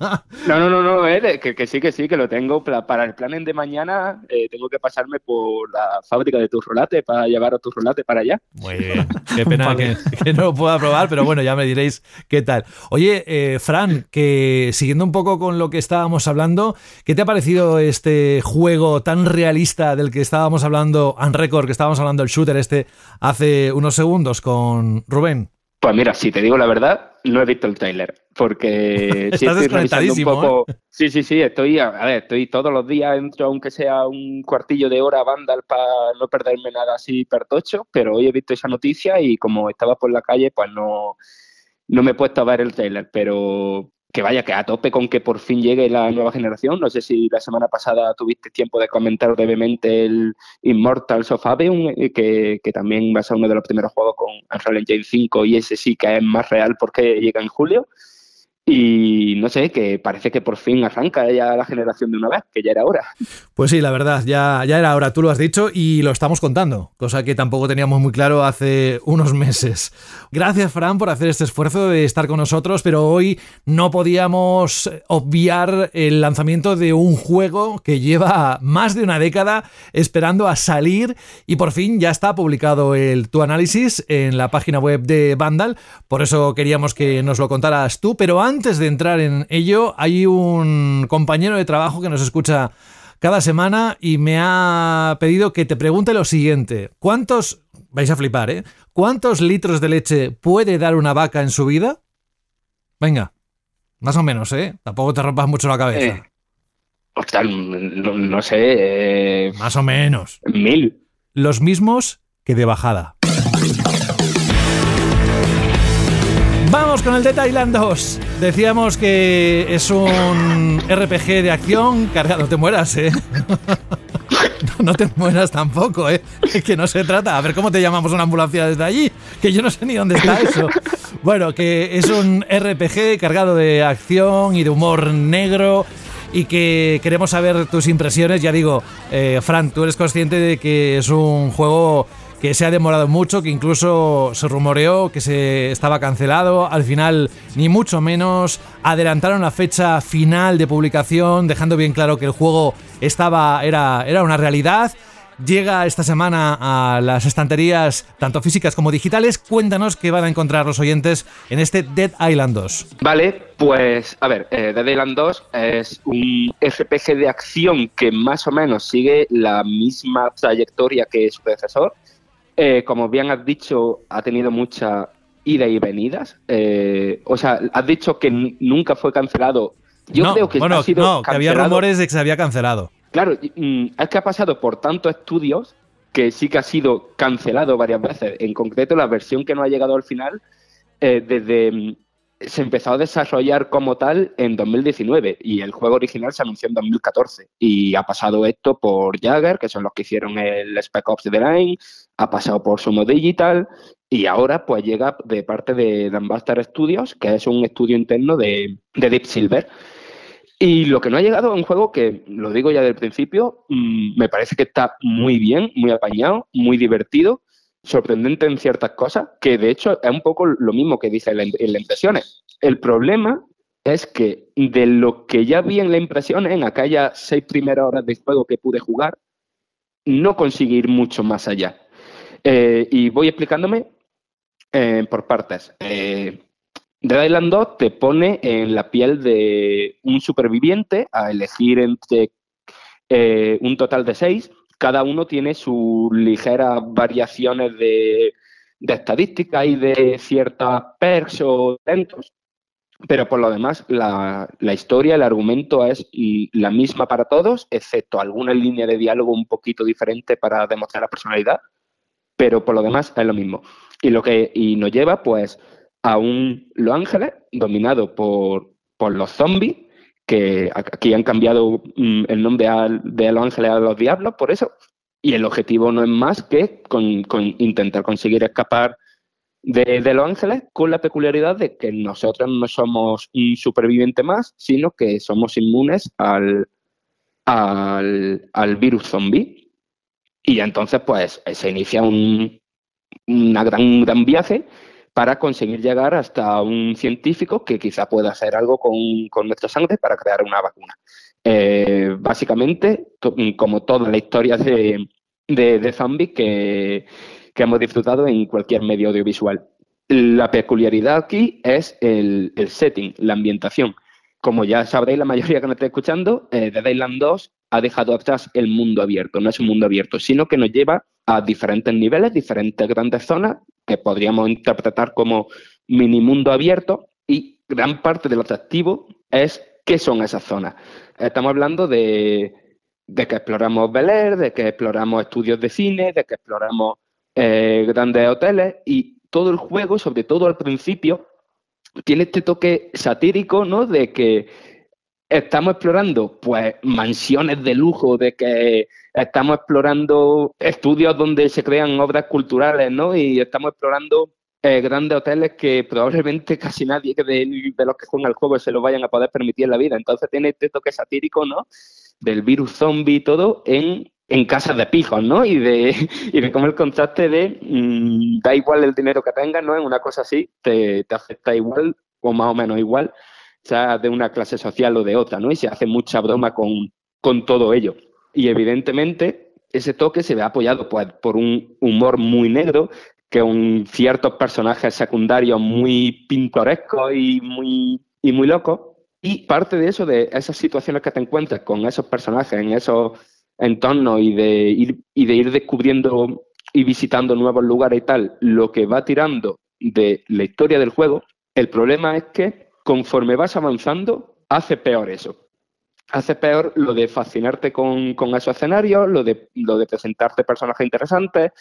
No, no, no, no, eh, que, que sí, que sí, que lo tengo. Para el plan de mañana eh, tengo que pasarme por la fábrica de turrolate para llevar a turrolate para allá. Muy bien. Qué pena que, que no lo pueda probar, pero bueno, ya me diréis qué tal. Oye, eh, Fran, que siguiendo un poco con lo que estábamos hablando, ¿qué te ha parecido este juego tan realista del que estábamos hablando, Unrecord, que estábamos hablando el shooter este hace unos segundos con Rubén? Pues mira, si te digo la verdad, no he visto el trailer, porque sí Estás estoy revisando un desconectadísimo, ¿eh? poco. Sí, sí, sí, estoy, a a ver, estoy todos los días, entro aunque sea un cuartillo de hora a Vandal para no perderme nada así pertocho, pero hoy he visto esa noticia y como estaba por la calle, pues no, no me he puesto a ver el trailer, pero que vaya, que a tope con que por fin llegue la nueva generación. No sé si la semana pasada tuviste tiempo de comentar brevemente el Immortals of Aveum, eh, que, que también va a ser uno de los primeros juegos con Unreal Engine 5 y ese sí que es más real porque llega en julio. Y no sé, que parece que por fin arranca ya la generación de una vez, que ya era hora. Pues sí, la verdad, ya, ya era hora, tú lo has dicho y lo estamos contando, cosa que tampoco teníamos muy claro hace unos meses. Gracias, Fran, por hacer este esfuerzo de estar con nosotros, pero hoy no podíamos obviar el lanzamiento de un juego que lleva más de una década esperando a salir y por fin ya está publicado el tu análisis en la página web de Vandal, por eso queríamos que nos lo contaras tú, pero antes de entrar en ello, hay un compañero de trabajo que nos escucha cada semana y me ha pedido que te pregunte lo siguiente. ¿Cuántos, vais a flipar, ¿eh? ¿Cuántos litros de leche puede dar una vaca en su vida? Venga, más o menos, ¿eh? Tampoco te rompas mucho la cabeza. Eh, ostras, no, no sé, eh, Más o menos. mil. Los mismos que de bajada. Vamos con el de Thailand 2. Decíamos que es un RPG de acción cargado. No te mueras, ¿eh? No te mueras tampoco, ¿eh? Que no se trata. A ver cómo te llamamos una ambulancia desde allí. Que yo no sé ni dónde está eso. Bueno, que es un RPG cargado de acción y de humor negro. Y que queremos saber tus impresiones. Ya digo, eh, Fran, tú eres consciente de que es un juego que se ha demorado mucho, que incluso se rumoreó que se estaba cancelado. Al final, ni mucho menos, adelantaron la fecha final de publicación, dejando bien claro que el juego estaba, era, era una realidad. Llega esta semana a las estanterías, tanto físicas como digitales. Cuéntanos qué van a encontrar los oyentes en este Dead Island 2. Vale, pues a ver, eh, Dead Island 2 es un RPG de acción que más o menos sigue la misma trayectoria que su predecesor. Eh, como bien has dicho, ha tenido mucha idas y venidas. Eh, o sea, has dicho que nunca fue cancelado. Yo no, creo que bueno, ha sido no, que había rumores de que se había cancelado. Claro, mm, es que ha pasado por tantos estudios que sí que ha sido cancelado varias veces. En concreto, la versión que no ha llegado al final, eh, desde mm, se empezó a desarrollar como tal en 2019 y el juego original se anunció en 2014. Y ha pasado esto por Jagger, que son los que hicieron el Spec Ops The Line, ha pasado por Sumo Digital y ahora pues llega de parte de Dambuster Studios, que es un estudio interno de, de Deep Silver. Y lo que no ha llegado a un juego que, lo digo ya del principio, mm, me parece que está muy bien, muy apañado, muy divertido, sorprendente en ciertas cosas, que de hecho es un poco lo mismo que dice en la, en la impresiones. El problema es que de lo que ya vi en la impresión, en aquellas seis primeras horas de juego que pude jugar, no conseguí ir mucho más allá. Eh, y voy explicándome eh, por partes. Eh, Island 2 te pone en la piel de un superviviente a elegir entre eh, un total de seis. Cada uno tiene sus ligeras variaciones de, de estadística y de ciertas perks o talentos. Pero por lo demás, la, la historia, el argumento es la misma para todos, excepto alguna línea de diálogo un poquito diferente para demostrar la personalidad, pero por lo demás es lo mismo. Y lo que y nos lleva, pues, a un Los Ángeles dominado por, por los zombies, que aquí han cambiado mm, el nombre de Los Ángeles a los Diablos, por eso. Y el objetivo no es más que con, con intentar conseguir escapar de, Los Ángeles, con la peculiaridad de que nosotros no somos un superviviente más, sino que somos inmunes al, al, al virus zombie. Y entonces, pues, se inicia un, una gran, gran viaje para conseguir llegar hasta un científico que quizá pueda hacer algo con, con nuestra sangre para crear una vacuna. Eh, básicamente, to- como toda la historia de, de, de zombies que, que hemos disfrutado en cualquier medio audiovisual. La peculiaridad aquí es el, el setting, la ambientación. Como ya sabréis, la mayoría que nos está escuchando, eh, Dead Island 2 ha dejado atrás el mundo abierto. No es un mundo abierto, sino que nos lleva a diferentes niveles, diferentes grandes zonas, que podríamos interpretar como mini mundo abierto, y gran parte del atractivo es qué son esas zonas. Estamos hablando de, que exploramos Bel Air, de que exploramos estudios de cine, de que exploramos eh, grandes hoteles, y todo el juego, sobre todo al principio, tiene este toque satírico, ¿no? De que estamos explorando, pues, mansiones de lujo, de que estamos explorando estudios donde se crean obras culturales, ¿no? Y estamos explorando eh, grandes hoteles que probablemente casi nadie de, de los que juegan el juego se lo vayan a poder permitir en la vida. Entonces tiene este toque satírico, ¿no? Del virus zombie y todo en, en casas de pijos, ¿no? Y de, y de cómo el contraste de mm, da igual el dinero que tengas, ¿no? En una cosa así te, te afecta igual o más o menos igual, sea de una clase social o de otra, ¿no? Y se hace mucha broma con, con todo ello. Y evidentemente ese toque se ve apoyado pues, por un humor muy negro, que un ciertos personajes secundarios muy pintorescos y muy, y muy locos. Y parte de eso, de esas situaciones que te encuentras con esos personajes en esos entornos y de ir, y de ir descubriendo y visitando nuevos lugares y tal, lo que va tirando de la historia del juego, el problema es que conforme vas avanzando, hace peor eso. Hace peor lo de fascinarte con, esos escenarios, lo de, lo de presentarte personajes interesantes,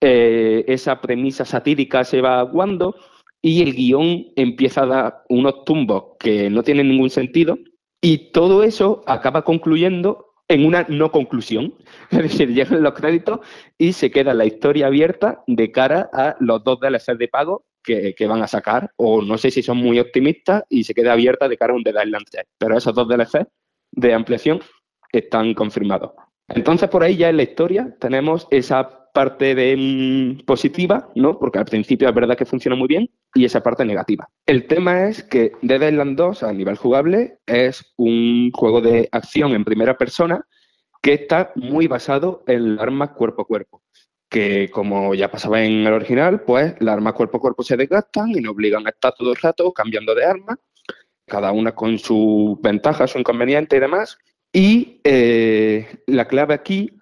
eh, esa premisa satírica se va aguando y el guion empieza a dar unos tumbos que no tienen ningún sentido y todo eso acaba concluyendo en una no conclusión. Es decir, llegan los créditos y se queda la historia abierta de cara a los dos DLCs de pago que, van a sacar, o no sé si son muy optimistas y se queda abierta de cara a un Dead Island 3. Pero esos dos DLCs de ampliación están confirmados. Entonces, por ahí ya en la historia tenemos esa parte de mm, positiva, ¿no? Porque al principio es verdad que funciona muy bien, y esa parte negativa. El tema es que Dead Island 2 a nivel jugable es un juego de acción en primera persona que está muy basado en armas cuerpo a cuerpo. Que como ya pasaba en el original, pues las armas cuerpo a cuerpo se desgastan y nos obligan a estar todo el rato cambiando de arma, cada una con sus ventajas, su inconveniente y demás. Y eh, la clave aquí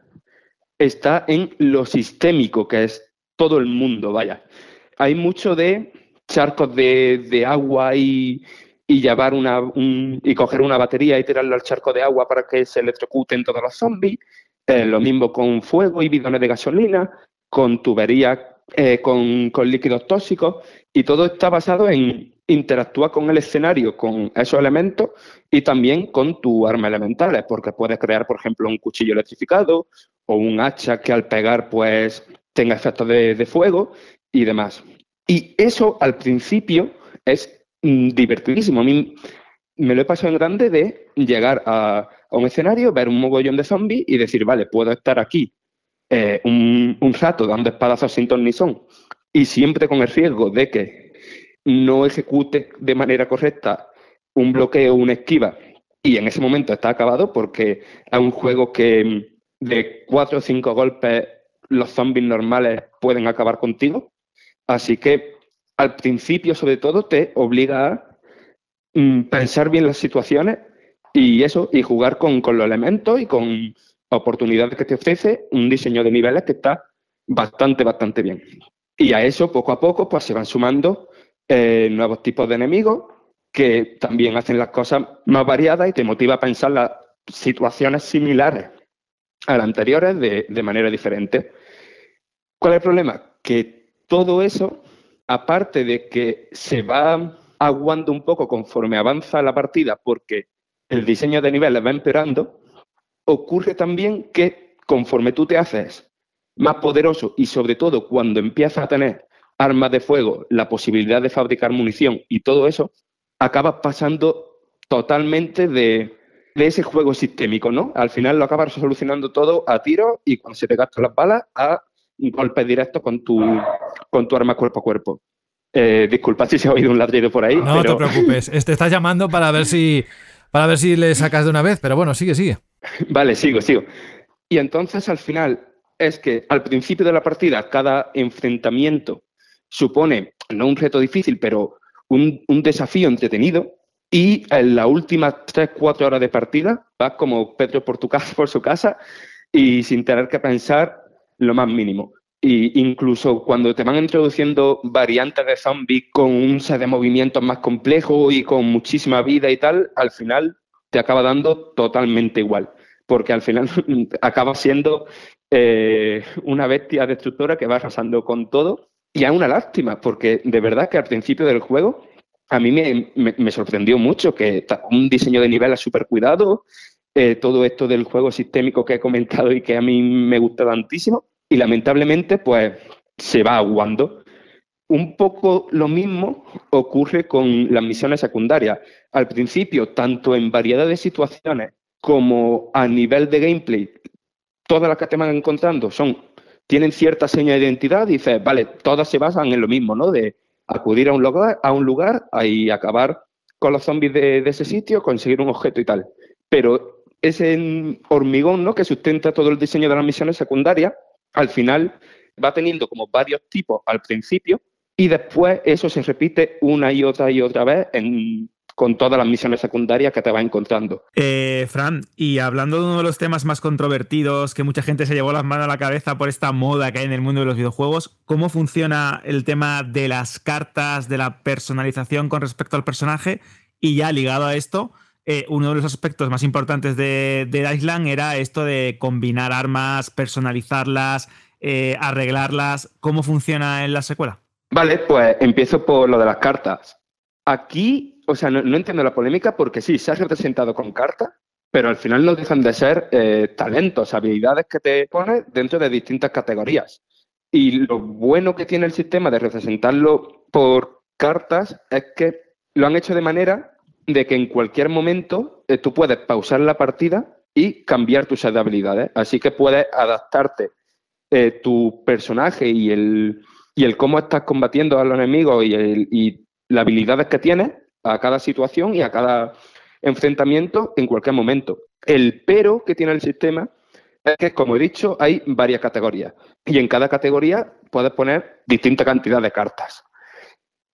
está en lo sistémico, que es todo el mundo, vaya. Hay mucho de charcos de, de agua y, y llevar una un- y coger una batería y tirarlo al charco de agua para que se electrocuten todos los zombies. Eh, lo mismo con fuego y bidones de gasolina, con tuberías eh, con, líquidos tóxicos y todo está basado en interactuar con el escenario, con esos elementos y también con tus armas elementales, porque puedes crear, por ejemplo, un cuchillo electrificado o un hacha que al pegar pues tenga efectos de, de fuego y demás. Y eso al principio es mm, divertidísimo. A mí me lo he pasado en grande de llegar a, a un escenario, ver un mogollón de zombies y decir, vale, puedo estar aquí eh, un, rato dando espadazos sin ton ni son y siempre con el riesgo de que no ejecute de manera correcta un bloqueo o una esquiva y en ese momento está acabado porque es un juego que mm, de cuatro o cinco golpes los zombies normales pueden acabar contigo. Así que al principio, sobre todo, te obliga a mm, pensar bien las situaciones y eso, y jugar con, con los elementos y con oportunidades que te ofrece un diseño de niveles que está bastante, bastante bien. Y a eso, poco a poco, pues se van sumando eh, nuevos tipos de enemigos que también hacen las cosas más variadas y te motiva a pensar las situaciones similares a las anteriores de, de manera diferente. ¿Cuál es el problema? Que todo eso, aparte de que se va aguando un poco conforme avanza la partida porque el diseño de niveles va empeorando, ocurre también que conforme tú te haces más poderoso y sobre todo cuando empiezas a tener armas de fuego, la posibilidad de fabricar munición y todo eso, acabas pasando totalmente de, de ese juego sistémico, ¿no? Al final lo acabas solucionando todo a tiro y cuando se te gastan las balas a golpes directos con tu, con tu arma cuerpo a cuerpo. Eh, disculpa si se ha oído un ladrido por ahí. No pero... te preocupes, te estás llamando para ver si para ver si le sacas de una vez, pero bueno, sigue, sigue. Vale, sigo, sigo. Y entonces al final es que al principio de la partida cada enfrentamiento supone no un reto difícil, pero un, un desafío entretenido. Y en las últimas 3-4 horas de partida vas como Pedro por, tu casa, por su casa y sin tener que pensar lo más mínimo. Y incluso cuando te van introduciendo variantes de zombies con un set de movimientos más complejo y con muchísima vida y tal, al final te acaba dando totalmente igual. Porque al final acaba siendo eh, una bestia destructora que va arrasando con todo. Y es una lástima, porque de verdad que al principio del juego a mí me, me, sorprendió mucho que un diseño de nivel súper cuidado, eh, todo esto del juego sistémico que he comentado y que a mí me gusta tantísimo y lamentablemente pues se va aguando. Un poco lo mismo ocurre con las misiones secundarias. Al principio, tanto en variedad de situaciones como a nivel de gameplay, todas las que te van encontrando son, tienen cierta seña de identidad, dices, vale, todas se basan en lo mismo, ¿no? De acudir a un lugar, a un lugar y acabar con los zombies de, de ese sitio, conseguir un objeto y tal. Pero ese hormigón ¿no? que sustenta todo el diseño de las misiones secundarias, al final va teniendo como varios tipos al principio y después eso se repite una y otra y otra vez con todas las misiones secundarias que te vas encontrando. Eh, Fran, y hablando de uno de los temas más controvertidos, que mucha gente se llevó las manos a la cabeza por esta moda que hay en el mundo de los videojuegos, ¿cómo funciona el tema de las cartas, de la personalización con respecto al personaje? Y ya ligado a esto, eh, uno de los aspectos más importantes de, de Island era esto de combinar armas, personalizarlas, eh, arreglarlas. ¿Cómo funciona en la secuela? Vale, pues empiezo por lo de las cartas. Aquí, o sea, no, entiendo la polémica porque sí, se ha representado con cartas, pero al final no dejan de ser eh, talentos, habilidades que te pones dentro de distintas categorías. Y lo bueno que tiene el sistema de representarlo por cartas es que lo han hecho de manera de que en cualquier momento eh, tú puedes pausar la partida y cambiar tus habilidades. Así que puedes adaptarte eh, tu personaje y el, y el cómo estás combatiendo a los enemigos y, y las habilidades que tienes a cada situación y a cada enfrentamiento en cualquier momento. El pero que tiene el sistema es que, como he dicho, hay varias categorías y en cada categoría puedes poner distinta cantidad de cartas.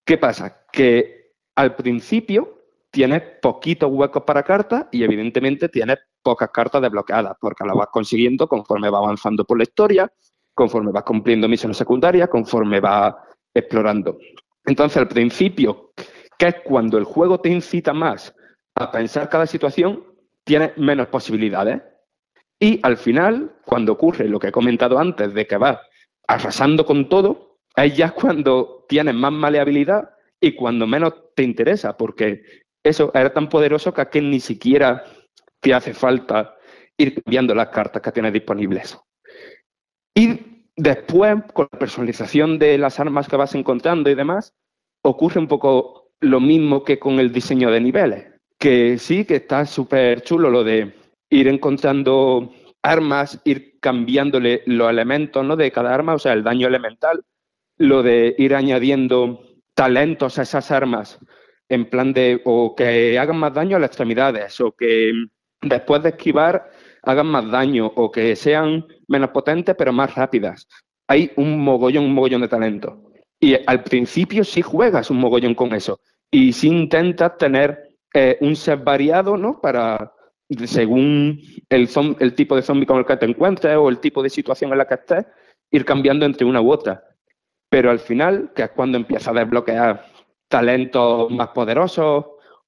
¿Qué pasa? Que al principio tienes poquitos huecos para cartas y evidentemente tienes pocas cartas desbloqueadas porque las vas consiguiendo conforme vas avanzando por la historia, conforme vas cumpliendo misiones secundarias, conforme vas explorando. Entonces, al principio, que es cuando el juego te incita más a pensar cada situación, tienes menos posibilidades. Y al final, cuando ocurre lo que he comentado antes, de que vas arrasando con todo, es ya cuando tienes más maleabilidad y cuando menos te interesa, porque eso era tan poderoso que aquí ni siquiera te hace falta ir cambiando las cartas que tienes disponibles. Y después, con la personalización de las armas que vas encontrando y demás, ocurre un poco lo mismo que con el diseño de niveles. Que sí, que está súper chulo lo de ir encontrando armas, ir cambiándole los elementos ¿no? de cada arma, o sea, el daño elemental, lo de ir añadiendo talentos a esas armas, en plan de o que hagan más daño a las extremidades, o que después de esquivar hagan más daño, o que sean menos potentes pero más rápidas. Hay un mogollón, un mogollón de talento. Y al principio sí juegas un mogollón con eso. Y sí intentas tener eh, un set variado, ¿no? Para, según el, el tipo de zombie con el que te encuentres o el tipo de situación en la que estés, ir cambiando entre una u otra. Pero al final, que es cuando empiezas a desbloquear talentos más poderosos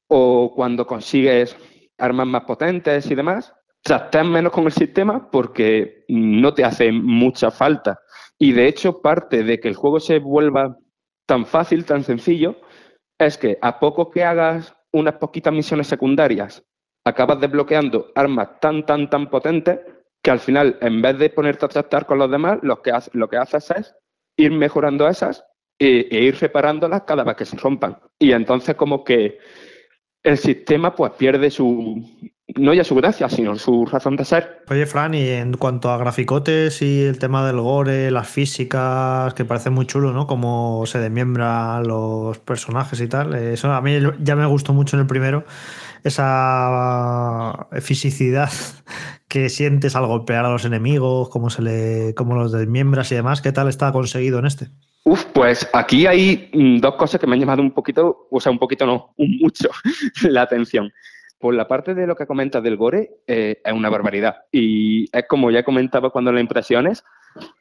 o cuando consigues armas más potentes y demás, tratas menos con el sistema porque no te hace mucha falta. Y de hecho, parte de que el juego se vuelva tan fácil, tan sencillo, es que a poco que hagas unas poquitas misiones secundarias acabas desbloqueando armas tan, tan, tan potentes que al final, en vez de ponerte a tratar con los demás, lo que, lo que haces es ir mejorando esas e, ir reparándolas cada vez que se rompan. Y entonces como que el sistema pues pierde su, no ya su gracia, sino su razón de ser. Oye, Fran, y en cuanto a graficotes y el tema del gore, las físicas, que parece muy chulo, ¿no? Cómo se desmiembran los personajes y tal. Eso a mí ya me gustó mucho en el primero esa fisicidad que sientes al golpear a los enemigos, cómo, se le, cómo los desmiembras y demás. ¿Qué tal está conseguido en este? Uf, pues aquí hay mm, dos cosas que me han llamado un poquito, o sea, un poquito no, un mucho la atención. Por la parte de lo que comentas del gore, eh, es una barbaridad. Y es como ya comentaba cuando las impresiones,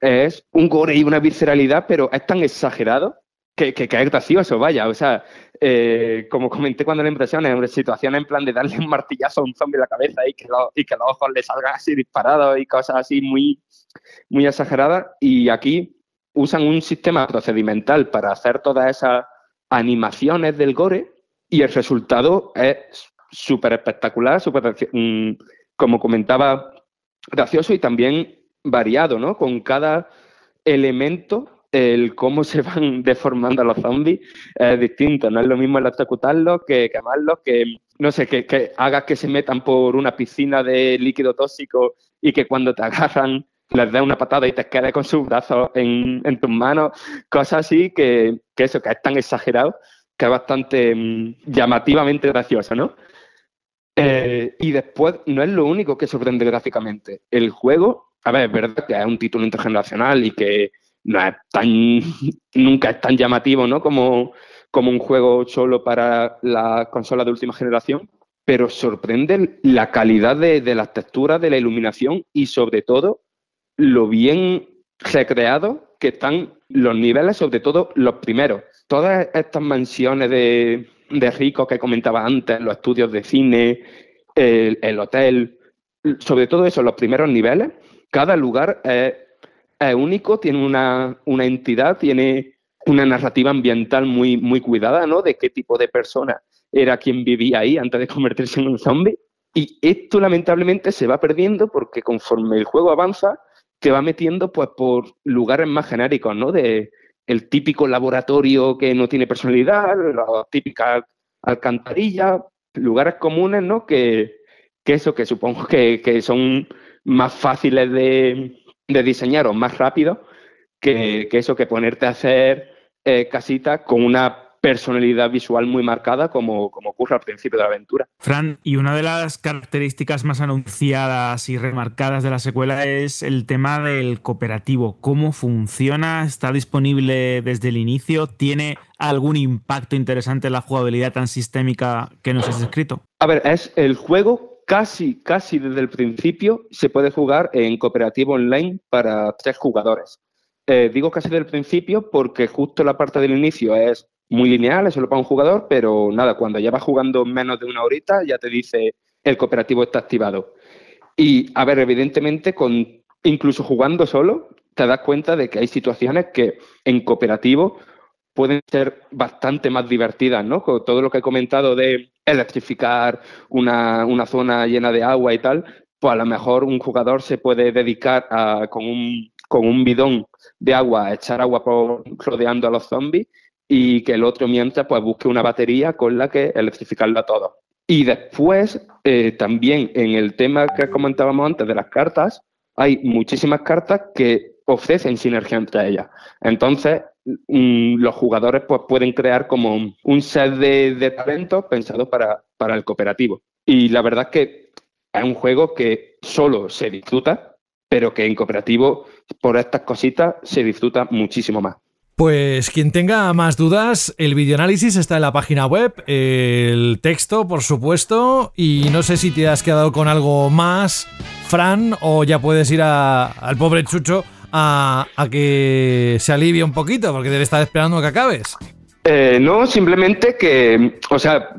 es un gore y una visceralidad, pero es tan exagerado que, que, es gracioso, vaya. O sea, eh, como comenté cuando la impresión, es una situación en plan de darle un martillazo a un zombie en la cabeza y que, y que los ojos le salgan así disparados y cosas así muy, muy exageradas. Y aquí usan un sistema procedimental para hacer todas esas animaciones del gore y el resultado es súper espectacular, súper, mm, como comentaba, gracioso y también variado, ¿no? Con cada elemento el cómo se van deformando los zombies es distinto. No es lo mismo electrocutarlos que quemarlos, que no sé, que, que hagas que se metan por una piscina de líquido tóxico y que cuando te agarran les dé una patada y te quedes con sus brazos en, tus manos, cosas así que, eso, que es tan exagerado, que es bastante mm, llamativamente gracioso, ¿no? Eh, y después no es lo único que sorprende gráficamente. El juego, a ver, es verdad que es un título intergeneracional y que no es tan, nunca es tan llamativo, ¿no? Como, como un juego solo para la consola de última generación, pero sorprende la calidad de, de las texturas, de la iluminación y sobre todo lo bien recreado que están los niveles, sobre todo los primeros. Todas estas mansiones de, de ricos que comentaba antes, los estudios de cine, el, hotel, sobre todo eso, los primeros niveles, cada lugar es, único, tiene una, una, entidad, tiene una narrativa ambiental muy, muy cuidada, ¿no? De qué tipo de persona era quien vivía ahí antes de convertirse en un zombie. Y esto lamentablemente se va perdiendo porque conforme el juego avanza, te va metiendo pues por lugares más genéricos, ¿no? De el típico laboratorio que no tiene personalidad, las típicas alcantarillas, lugares comunes, ¿no? Que, eso, que supongo que, son más fáciles de, diseñar o más rápidos que, eso, que ponerte a hacer eh, casitas con una personalidad visual muy marcada como, como ocurre al principio de la aventura. Fran, y una de las características más anunciadas y remarcadas de la secuela es el tema del cooperativo. ¿Cómo funciona? ¿Está disponible desde el inicio? ¿Tiene algún impacto interesante en la jugabilidad tan sistémica que nos has escrito? A ver, es el juego casi, casi desde el principio se puede jugar en cooperativo online para tres jugadores. Eh, digo casi desde el principio porque justo la parte del inicio es muy lineal, es solo para un jugador, pero nada, cuando ya vas jugando menos de una horita, ya te dice el cooperativo está activado. Y, a ver, evidentemente, con, incluso jugando solo, te das cuenta de que hay situaciones que en cooperativo pueden ser bastante más divertidas, ¿no? Con todo lo que he comentado de electrificar una, una zona llena de agua y tal, pues a lo mejor un jugador se puede dedicar a, con, un, con un bidón de agua a echar agua rodeando a los zombies y que el otro mientras pues busque una batería con la que electrificarlo a todo. Y después, eh, también en el tema que comentábamos antes de las cartas, hay muchísimas cartas que ofrecen sinergia entre ellas. Entonces, los jugadores pues, pueden crear como un set de, talentos pensados para, para el cooperativo. Y la verdad es que es un juego que solo se disfruta, pero que en cooperativo, por estas cositas, se disfruta muchísimo más. Pues quien tenga más dudas, el videoanálisis está en la página web, el texto, por supuesto, y no sé si te has quedado con algo más, Fran, o ya puedes ir al pobre Chucho a, que se alivie un poquito, porque debe estar esperando que acabes. Eh, no, simplemente que, o sea,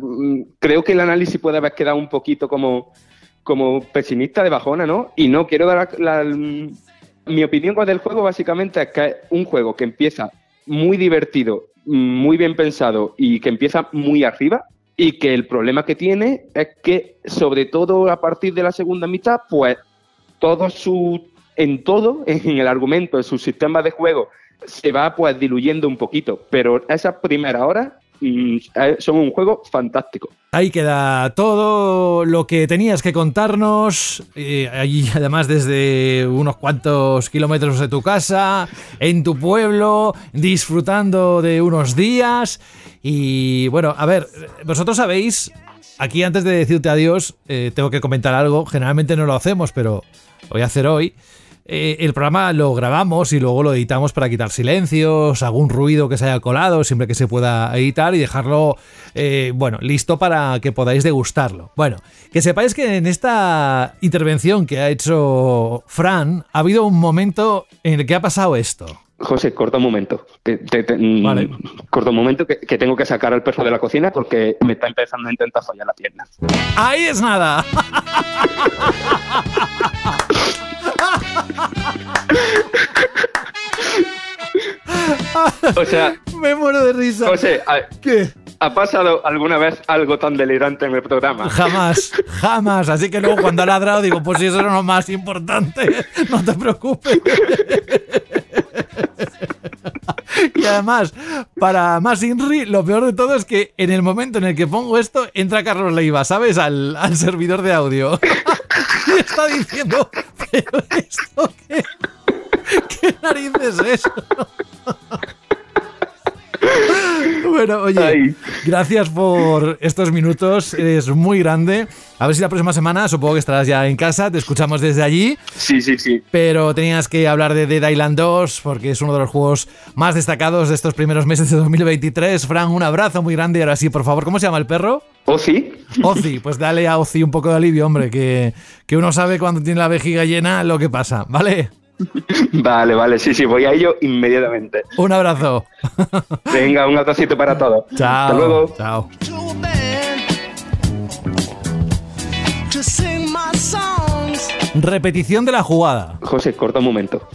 creo que el análisis puede haber quedado un poquito como, como pesimista de bajona, ¿no? Y no quiero dar la, mi opinión con el juego básicamente es que es un juego que empieza muy divertido, muy bien pensado y que empieza muy arriba y que el problema que tiene es que sobre todo a partir de la segunda mitad, pues todo su en todo, en el argumento, en su sistema de juego, se va pues diluyendo un poquito, pero esa primera hora mm, eh, son un juego fantástico. Ahí queda todo lo que tenías que contarnos, eh, allí además desde unos cuantos kilómetros de tu casa, en tu pueblo, disfrutando de unos días. Y bueno, a ver, vosotros sabéis, aquí antes de decirte adiós, eh, tengo que comentar algo, generalmente no lo hacemos, pero voy a hacer hoy. Eh, el programa lo grabamos y luego lo editamos para quitar silencios, algún ruido que se haya colado, siempre que se pueda editar y dejarlo, eh, bueno, listo para que podáis degustarlo. Bueno, que sepáis que en esta intervención que ha hecho Fran ha habido un momento en el que ha pasado esto. José, corta un momento. Mm, vale. Corta un momento que, que, tengo que sacar al perro de la cocina porque me está empezando a intentar fallar la pierna. Ahí es nada. o sea, me muero de risa. José, ¿qué? ¿Ha pasado alguna vez algo tan delirante en el programa? Jamás, jamás. Así que luego cuando ha ladrado digo, pues si eso era lo más importante, no te preocupes. Y además, para más Inri, lo peor de todo es que en el momento en el que pongo esto, entra Carlos Leiva, ¿sabes? Al, al servidor de audio. y está diciendo, pero esto qué, qué narices es eso. Bueno, oye, gracias por estos minutos, es muy grande. A ver si la próxima semana, supongo que estarás ya en casa, te escuchamos desde allí. Sí, sí, sí. Pero tenías que hablar de Dead Island 2 porque es uno de los juegos más destacados de estos primeros meses de 2023. Fran, un abrazo muy grande y ahora sí, por favor, ¿cómo se llama el perro? Ozi. Ozi, pues dale a Ozi un poco de alivio, hombre, que, que uno sabe cuando tiene la vejiga llena lo que pasa, ¿vale? Vale, vale, sí, sí, voy a ello inmediatamente. Un abrazo. Venga, un abracito para todos. Chao. Hasta luego. Chao. Repetición de la jugada. José, corta un momento.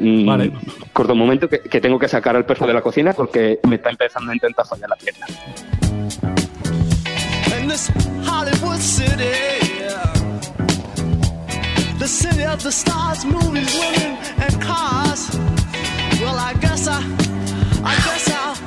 Mm, vale. Corta un momento que, que, tengo que sacar al perro de la cocina porque me está empezando a intentar fallar la pierna. The city of the stars, movies, women, and cars. Well, I guess I, I guess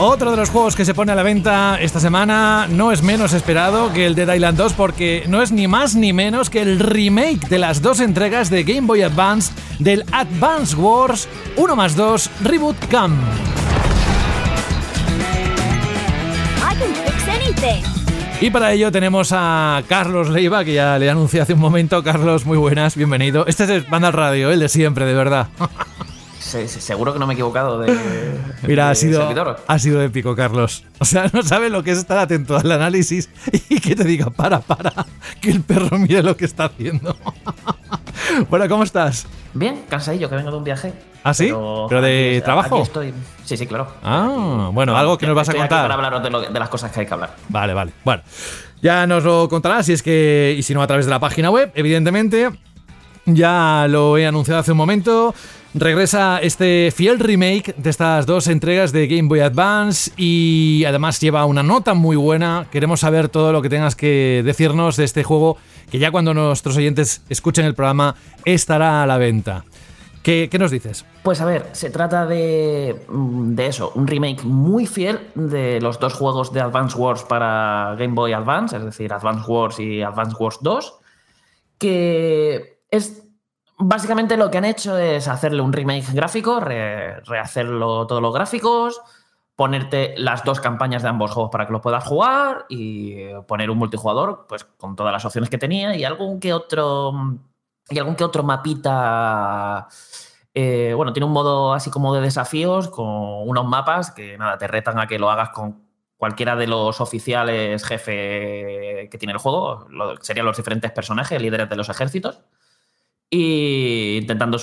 Otro de los juegos que se pone a la venta esta semana no es menos esperado que el Dead Island 2 porque no es ni más ni menos que el remake de las dos entregas de Game Boy Advance del Advance Wars 1 más 2 Reboot Cam. Y para ello tenemos a Carlos Leiva, que ya le anuncié hace un momento. Carlos, muy buenas, bienvenido. Este es el Banda Radio, el de siempre, de verdad. seguro que no me he equivocado de. Mira, ha, sido, ha sido épico, Carlos. O sea, no sabe lo que es estar atento al análisis y que te diga, para, para, que el perro mire lo que está haciendo. bueno, ¿cómo estás? Bien, cansadillo, que vengo de un viaje. ¿Ah, sí? ¿Pero, de trabajo? Aquí estoy. Sí, sí, claro. Ah, bueno, algo que nos vas a contar. para hablaros de, de las cosas que hay que hablar. Vale, vale. Bueno, ya nos lo contarás si es que, y si no a través de la página web, evidentemente. Ya lo he anunciado hace un momento. Regresa este fiel remake de estas dos entregas de Game Boy Advance y además lleva una nota muy buena. Queremos saber todo lo que tengas que decirnos de este juego que ya cuando nuestros oyentes escuchen el programa estará a la venta. ¿Qué, nos dices? Pues a ver, se trata de, mm, de eso, un remake muy fiel de los dos juegos de Advance Wars para Game Boy Advance, es decir, Advance Wars y Advance Wars 2, que es básicamente lo que han hecho es hacerle un remake gráfico, rehacerlo todos los gráficos, ponerte las dos campañas de ambos juegos para que los puedas jugar y poner un multijugador pues con todas las opciones que tenía y algún que otro y algún que otro mapita eh, bueno, tiene un modo así como de desafíos con unos mapas que nada, te retan a que lo hagas con cualquiera de los oficiales jefe que tiene el juego, serían los diferentes personajes, líderes de los ejércitos y intentando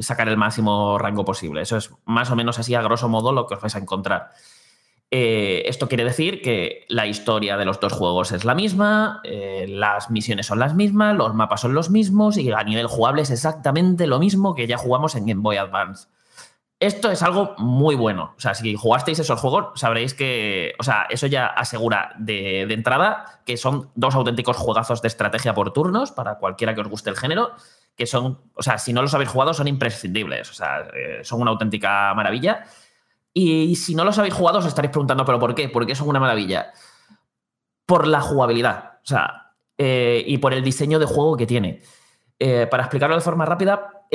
sacar el máximo rango posible. Eso es más o menos así a grosso modo lo que os vais a encontrar. Eh, esto quiere decir que la historia de los dos juegos es la misma, eh, las misiones son las mismas, los mapas son los mismos y a nivel jugable es exactamente lo mismo que ya jugamos en Game Boy Advance. Esto es algo muy bueno. O sea, si jugasteis esos juegos, sabréis que. O sea, eso ya asegura de, entrada que son dos auténticos juegazos de estrategia por turnos para cualquiera que os guste el género que son, o sea, si no los habéis jugado, son imprescindibles. O sea, eh, son una auténtica maravilla. Y si no los habéis jugado, os estaréis preguntando, ¿pero por qué? ¿Por qué son una maravilla? Por la jugabilidad. O sea, eh, y por el diseño de juego que tiene. Eh, para explicarlo de forma rápida,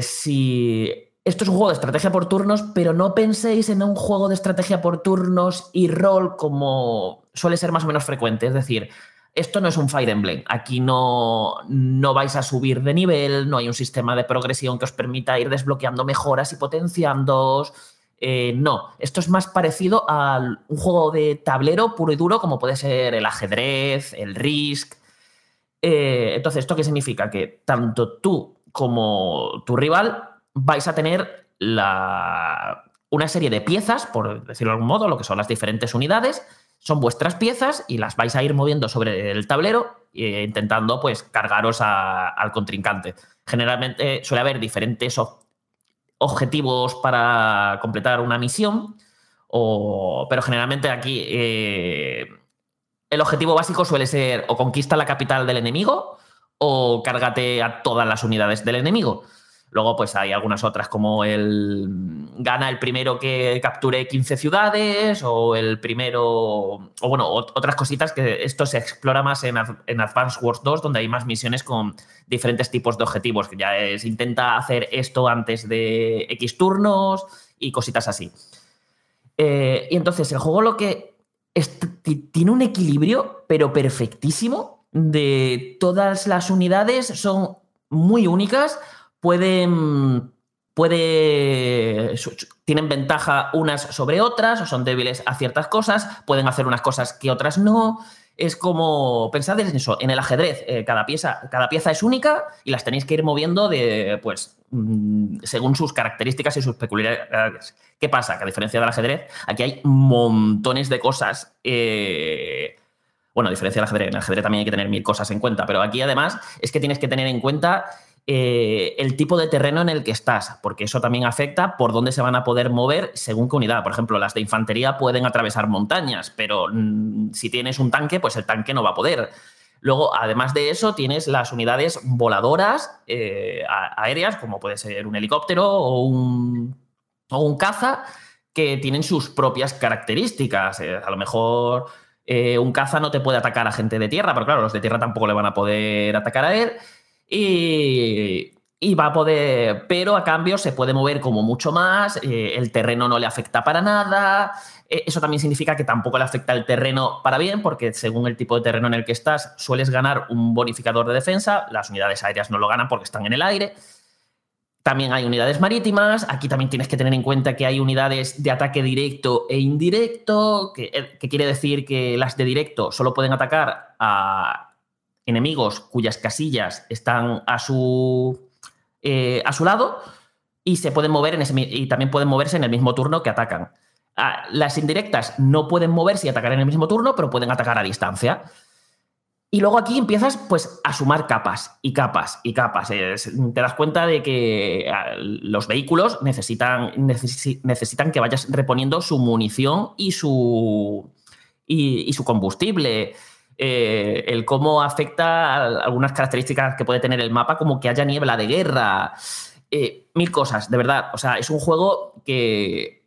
si esto es un juego de estrategia por turnos, pero no penséis en un juego de estrategia por turnos y rol como suele ser más o menos frecuente. Es decir, esto no es un Fire Emblem. Aquí no, no vais a subir de nivel, no hay un sistema de progresión que os permita ir desbloqueando mejoras y potenciando. Eh, no, esto es más parecido a un juego de tablero puro y duro como puede ser el ajedrez, el Risk. Eh, entonces, ¿esto qué significa? Que tanto tú como tu rival vais a tener la, una serie de piezas, por decirlo de algún modo, lo que son las diferentes unidades, son vuestras piezas y las vais a ir moviendo sobre el tablero e intentando pues cargaros al contrincante. Generalmente suele haber diferentes objetivos para completar una misión, pero generalmente aquí eh, el objetivo básico suele ser o conquista la capital del enemigo o cárgate a todas las unidades del enemigo. Luego, pues hay algunas otras, como el gana el primero que capture 15 ciudades, o el primero. O bueno, otras cositas que esto se explora más en, en Advance Wars 2, donde hay más misiones con diferentes tipos de objetivos, que ya es intenta hacer esto antes de X turnos y cositas así. Eh, y entonces, el juego lo que. tiene un equilibrio, pero perfectísimo, de todas las unidades, son muy únicas pueden, puede, tienen ventaja unas sobre otras o son débiles a ciertas cosas, pueden hacer unas cosas que otras no. Es como, pensad en eso, en el ajedrez, eh, cada, pieza, cada pieza es única y las tenéis que ir moviendo de, pues, mm, según sus características y sus peculiaridades. ¿Qué pasa? Que a diferencia del ajedrez, aquí hay montones de cosas. Eh, bueno, a diferencia del ajedrez, en el ajedrez también hay que tener mil cosas en cuenta, pero aquí además es que tienes que tener en cuenta eh, el tipo de terreno en el que estás, porque eso también afecta por dónde se van a poder mover según qué unidad. Por ejemplo, las de infantería pueden atravesar montañas, pero mm, si tienes un tanque, pues el tanque no va a poder. Luego, además de eso, tienes las unidades voladoras eh, aéreas, como puede ser un helicóptero o un, caza, que tienen sus propias características. Eh, a lo mejor un caza no te puede atacar a gente de tierra, pero claro, los de tierra tampoco le van a poder atacar a él. Y, va a poder, pero a cambio se puede mover como mucho más, eh, el terreno no le afecta para nada, eh, eso también significa que tampoco le afecta el terreno para bien, porque según el tipo de terreno en el que estás, sueles ganar un bonificador de defensa, las unidades aéreas no lo ganan porque están en el aire. También hay unidades marítimas, aquí también tienes que tener en cuenta que hay unidades de ataque directo e indirecto, que, eh, que quiere decir que las de directo solo pueden atacar a enemigos cuyas casillas están a su eh, a su lado y se pueden mover en ese, y también pueden moverse en el mismo turno que atacan. Ah, las indirectas no pueden moverse y atacar en el mismo turno, pero pueden atacar a distancia. Y luego aquí empiezas pues a sumar capas y capas y capas. te das cuenta de que ah, los vehículos necesitan, necesitan que vayas reponiendo su munición y su, y su combustible. Eh, el cómo afecta algunas características que puede tener el mapa, como que haya niebla de guerra, eh, mil cosas, de verdad. O sea, es un juego que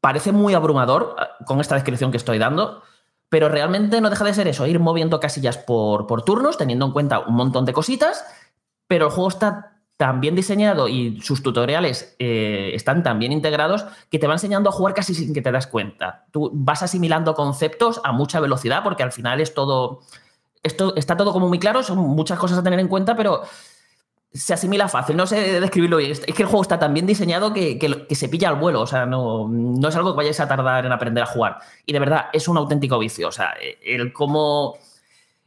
parece muy abrumador ah, con esta descripción que estoy dando, pero realmente no deja de ser eso, ir moviendo casillas por, por turnos, teniendo en cuenta un montón de cositas, pero el juego está tan bien diseñado y sus tutoriales eh, están tan bien integrados que te va enseñando a jugar casi sin que te das cuenta. Tú vas asimilando conceptos a mucha velocidad porque al final es todo, esto está todo como muy claro, son muchas cosas a tener en cuenta, pero se asimila fácil, no sé describirlo bien. Es que el juego está tan bien diseñado que, que, se pilla al vuelo, o sea, no, no es algo que vayáis a tardar en aprender a jugar. Y de verdad, es un auténtico vicio, o sea, el cómo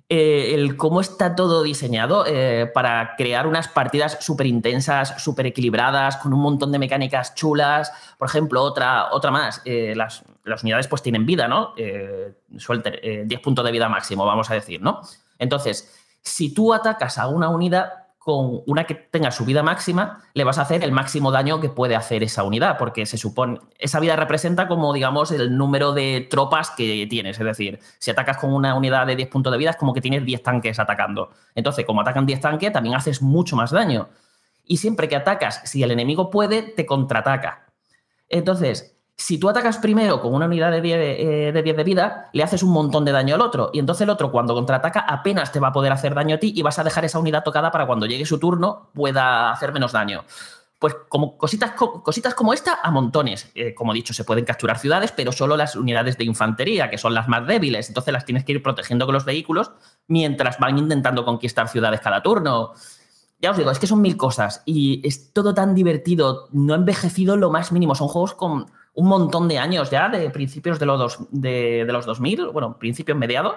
eh, el cómo está todo diseñado eh, para crear unas partidas súper intensas, súper equilibradas, con un montón de mecánicas chulas. Por ejemplo, otra, otra más, eh, las, las, unidades pues tienen vida, ¿no? Suelte, 10 puntos de vida máximo, vamos a decir, ¿no? Entonces, si tú atacas a una unidad, con una que tenga su vida máxima, le vas a hacer el máximo daño que puede hacer esa unidad, porque se supone, esa vida representa como, digamos, el número de tropas que tienes. Es decir, si atacas con una unidad de 10 puntos de vida, es como que tienes 10 tanques atacando. Entonces, como atacan 10 tanques, también haces mucho más daño. Y siempre que atacas, si el enemigo puede, te contraataca. Entonces, si tú atacas primero con una unidad de 10 eh, de, vida, le haces un montón de daño al otro. Y entonces el otro, cuando contraataca, apenas te va a poder hacer daño a ti y vas a dejar esa unidad tocada para cuando llegue su turno pueda hacer menos daño. Pues como cositas, cositas como esta, a montones. Eh, como he dicho, se pueden capturar ciudades, pero solo las unidades de infantería, que son las más débiles. Entonces las tienes que ir protegiendo con los vehículos mientras van intentando conquistar ciudades cada turno. Ya os digo, es que son mil cosas y es todo tan divertido, no ha envejecido lo más mínimo. Son juegos con un montón de años ya, de principios de los, dos, de, los 2000, bueno, principios mediados.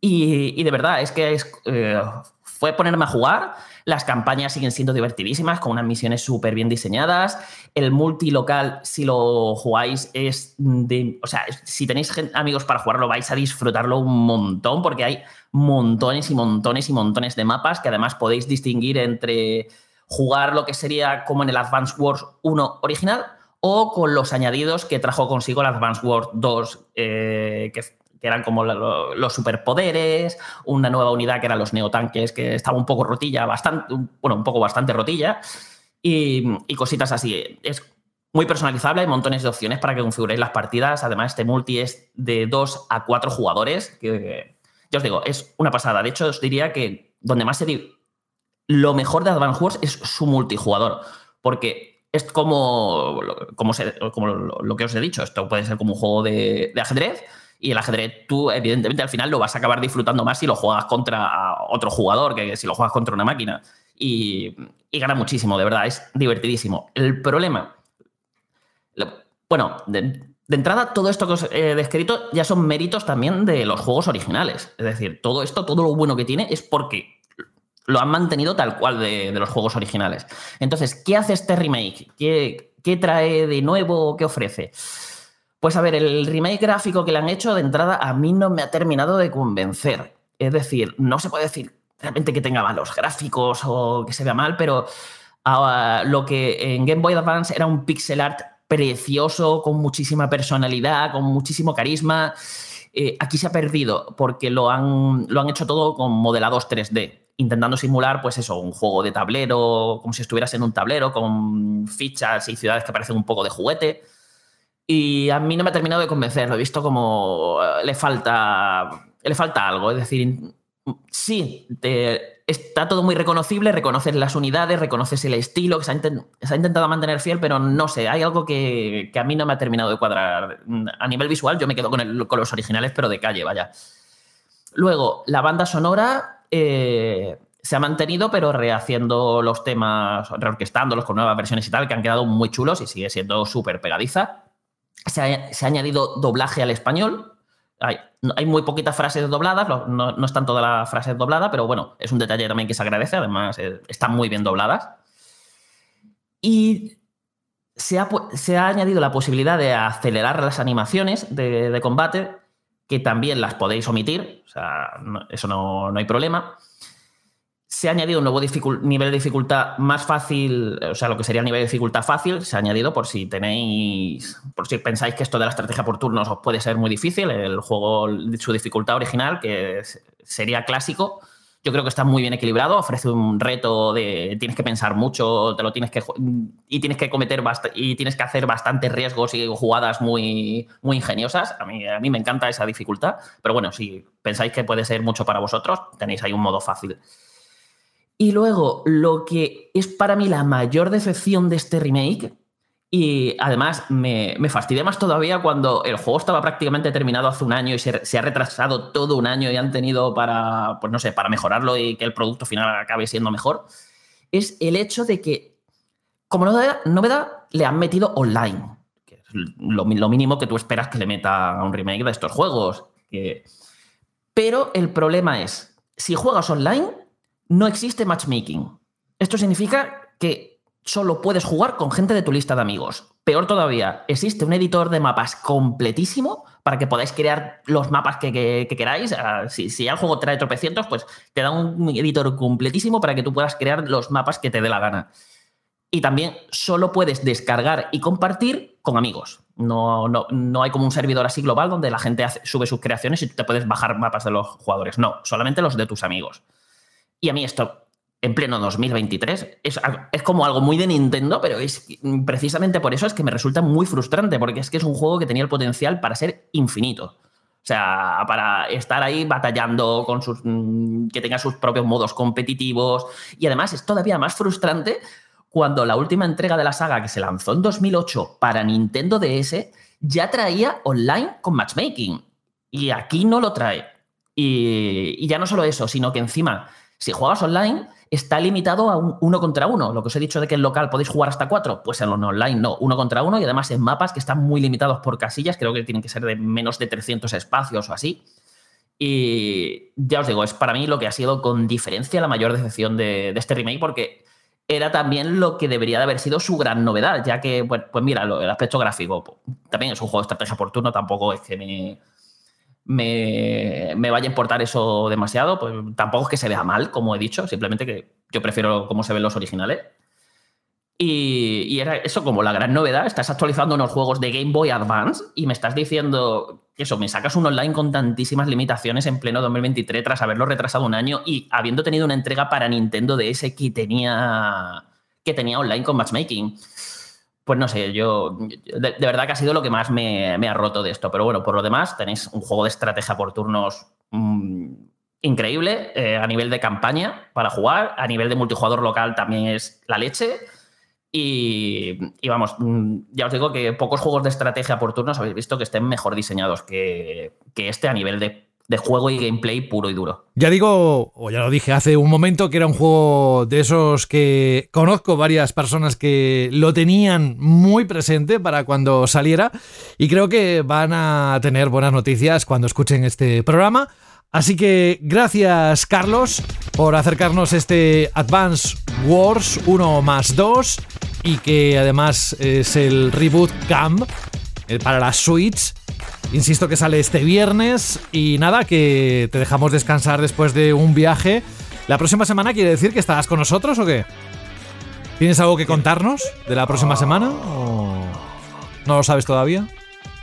Y, de verdad, es que eh, fue ponerme a jugar. Las campañas siguen siendo divertidísimas, con unas misiones súper bien diseñadas. El multilocal, si lo jugáis, es de. O sea, si tenéis amigos para jugarlo, vais a disfrutarlo un montón, porque hay montones y montones y montones de mapas que además podéis distinguir entre jugar lo que sería como en el Advance Wars 1 original o con los añadidos que trajo consigo el Advance Wars 2, eh, que, eran como los superpoderes, una nueva unidad que eran los neotanques, que estaba un poco rotilla, bastante, bueno, un poco bastante rotilla, y, cositas así. Es muy personalizable, hay montones de opciones para que configuréis las partidas. Además, este multi es de 2 a 4 jugadores, que ya os digo, es una pasada. De hecho, os diría que donde más se... Lo mejor de Advance Wars es su multijugador, porque es como, como, como, lo que os he dicho, esto puede ser como un juego de, ajedrez y el ajedrez tú evidentemente al final lo vas a acabar disfrutando más si lo juegas contra otro jugador que si lo juegas contra una máquina y, gana muchísimo, de verdad, es divertidísimo. El problema, bueno, de, entrada todo esto que os he descrito ya son méritos también de los juegos originales, es decir, todo esto, todo lo bueno que tiene es porque lo han mantenido tal cual de, los juegos originales. Entonces, ¿qué hace este remake? ¿Qué, trae de nuevo? ¿Qué ofrece? Pues a ver, el remake gráfico que le han hecho de entrada a mí no me ha terminado de convencer. Es decir, no se puede decir realmente que tenga malos gráficos o que se vea mal, pero ah, lo que en Game Boy Advance era un pixel art precioso, con muchísima personalidad, con muchísimo carisma, eh, aquí se ha perdido porque lo han, lo han hecho todo con modelados 3D intentando simular, pues eso, un juego de tablero, como si estuvieras en un tablero, con fichas y ciudades que parecen un poco de juguete. Y a mí no me ha terminado de convencer. Lo he visto como eh, le falta, le falta algo. Es decir, sí, está todo muy reconocible, reconoces las unidades, reconoces el estilo, que se ha, intentado mantener fiel, pero no sé, hay algo que, que a mí no me ha terminado de cuadrar. A nivel visual yo me quedo con, el- con los originales, pero de calle, vaya. Luego, la banda sonora eh, se ha mantenido, pero rehaciendo los temas, reorquestándolos con nuevas versiones y tal, que han quedado muy chulos y sigue siendo súper pegadiza. Se ha, se ha añadido doblaje al español. Hay, muy poquitas frases dobladas, no, no están todas las frases dobladas, pero bueno, es un detalle también que se agradece. Además, eh, están muy bien dobladas. Y se ha, se ha añadido la posibilidad de acelerar las animaciones de combate, que también las podéis omitir, o sea, eso no, no hay problema. Se ha añadido un nuevo nivel de dificultad más fácil, o sea, lo que sería el nivel de dificultad fácil, se ha añadido por si tenéis, por si pensáis que esto de la estrategia por turnos os puede ser muy difícil. El juego, su dificultad original, que sería clásico, yo creo que está muy bien equilibrado, ofrece un reto de tienes que pensar mucho, te lo tienes que y tienes que cometer y tienes que hacer bastantes riesgos y jugadas muy, muy ingeniosas. A mí, a mí me encanta esa dificultad, pero bueno, si pensáis que puede ser mucho para vosotros, tenéis ahí un modo fácil. Y luego, lo que es para mí la mayor decepción de este remake, y además me, me fastidia más todavía cuando el juego estaba prácticamente terminado hace un año y se, se ha retrasado todo un año y han tenido para, pues no sé, para mejorarlo y que el producto final acabe siendo mejor, es el hecho de que, como novedad, novedad le han metido online, es lo, lo mínimo que tú esperas que le meta a un remake de estos juegos. que- Pero el problema es, si juegas online, no existe matchmaking. Esto significa que solo puedes jugar con gente de tu lista de amigos. Peor todavía, existe un editor de mapas completísimo para que podáis crear los mapas que, que- que queráis. Ah, Si, ya el juego trae tropecientos, pues te da un editor completísimo para que tú puedas crear los mapas que te dé la gana. Y también solo puedes descargar y compartir con amigos. No, no, no hay como un servidor así global donde la gente sube sus creaciones y tú te puedes bajar mapas de los jugadores. No, solamente los de tus amigos. Y a mí esto, en pleno 2023, es, es como algo muy de Nintendo, pero es precisamente por eso es que me resulta muy frustrante, porque es que es un juego que tenía el potencial para ser infinito. O sea, para estar ahí batallando con sus. mm, que tenga sus propios modos competitivos. Y además es todavía más frustrante cuando la última entrega de la saga que se lanzó en 2008 para Nintendo DS ya traía online con matchmaking. Y aquí no lo trae. Y, y ya no solo eso, sino que encima, si juegas online, está limitado a un uno contra uno. Lo que os he dicho de que en local podéis jugar hasta cuatro, pues en online no, uno contra uno y además en mapas que están muy limitados por casillas, creo que tienen que ser de menos de 300 espacios o así. Y ya os digo, es para mí lo que ha sido con diferencia la mayor decepción de, este remake, porque era también lo que debería de haber sido su gran novedad, ya que, pues mira, lo- el aspecto gráfico pues, también es un juego de estrategia por turno, tampoco es que me, me, me vaya a importar eso demasiado, pues tampoco es que se vea mal, como he dicho, simplemente que yo prefiero cómo se ven los originales. Y, y era eso como la gran novedad. Estás actualizando unos juegos de Game Boy Advance y me estás diciendo que eso, me sacas un online con tantísimas limitaciones en pleno 2023 tras haberlo retrasado un año y habiendo tenido una entrega para Nintendo DS que tenía, que tenía online con matchmaking. Pues no sé, yo de, verdad que ha sido lo que más me, ha roto de esto. Pero bueno, por lo demás, tenéis un juego de estrategia por turnos mm, increíble eh, a nivel de campaña para jugar, a nivel de multijugador local también es la leche. Y, y vamos, mm, ya os digo que pocos juegos de estrategia por turnos habéis visto que estén mejor diseñados que, que este a nivel de, de juego y gameplay puro y duro. Ya digo, o ya lo dije hace un momento, que era un juego de esos que conozco varias personas que lo tenían muy presente para cuando saliera y creo que van a tener buenas noticias cuando escuchen este programa. Así que gracias Carlos por acercarnos este Advance Wars 1 más 2 y que además es el reboot Camp eh, para la Switch. Insisto que sale este viernes y nada, que te dejamos descansar después de un viaje. ¿La próxima semana quiere decir que estarás con nosotros o qué? ¿Tienes algo que contarnos de la próxima semana? ¿O no lo sabes todavía?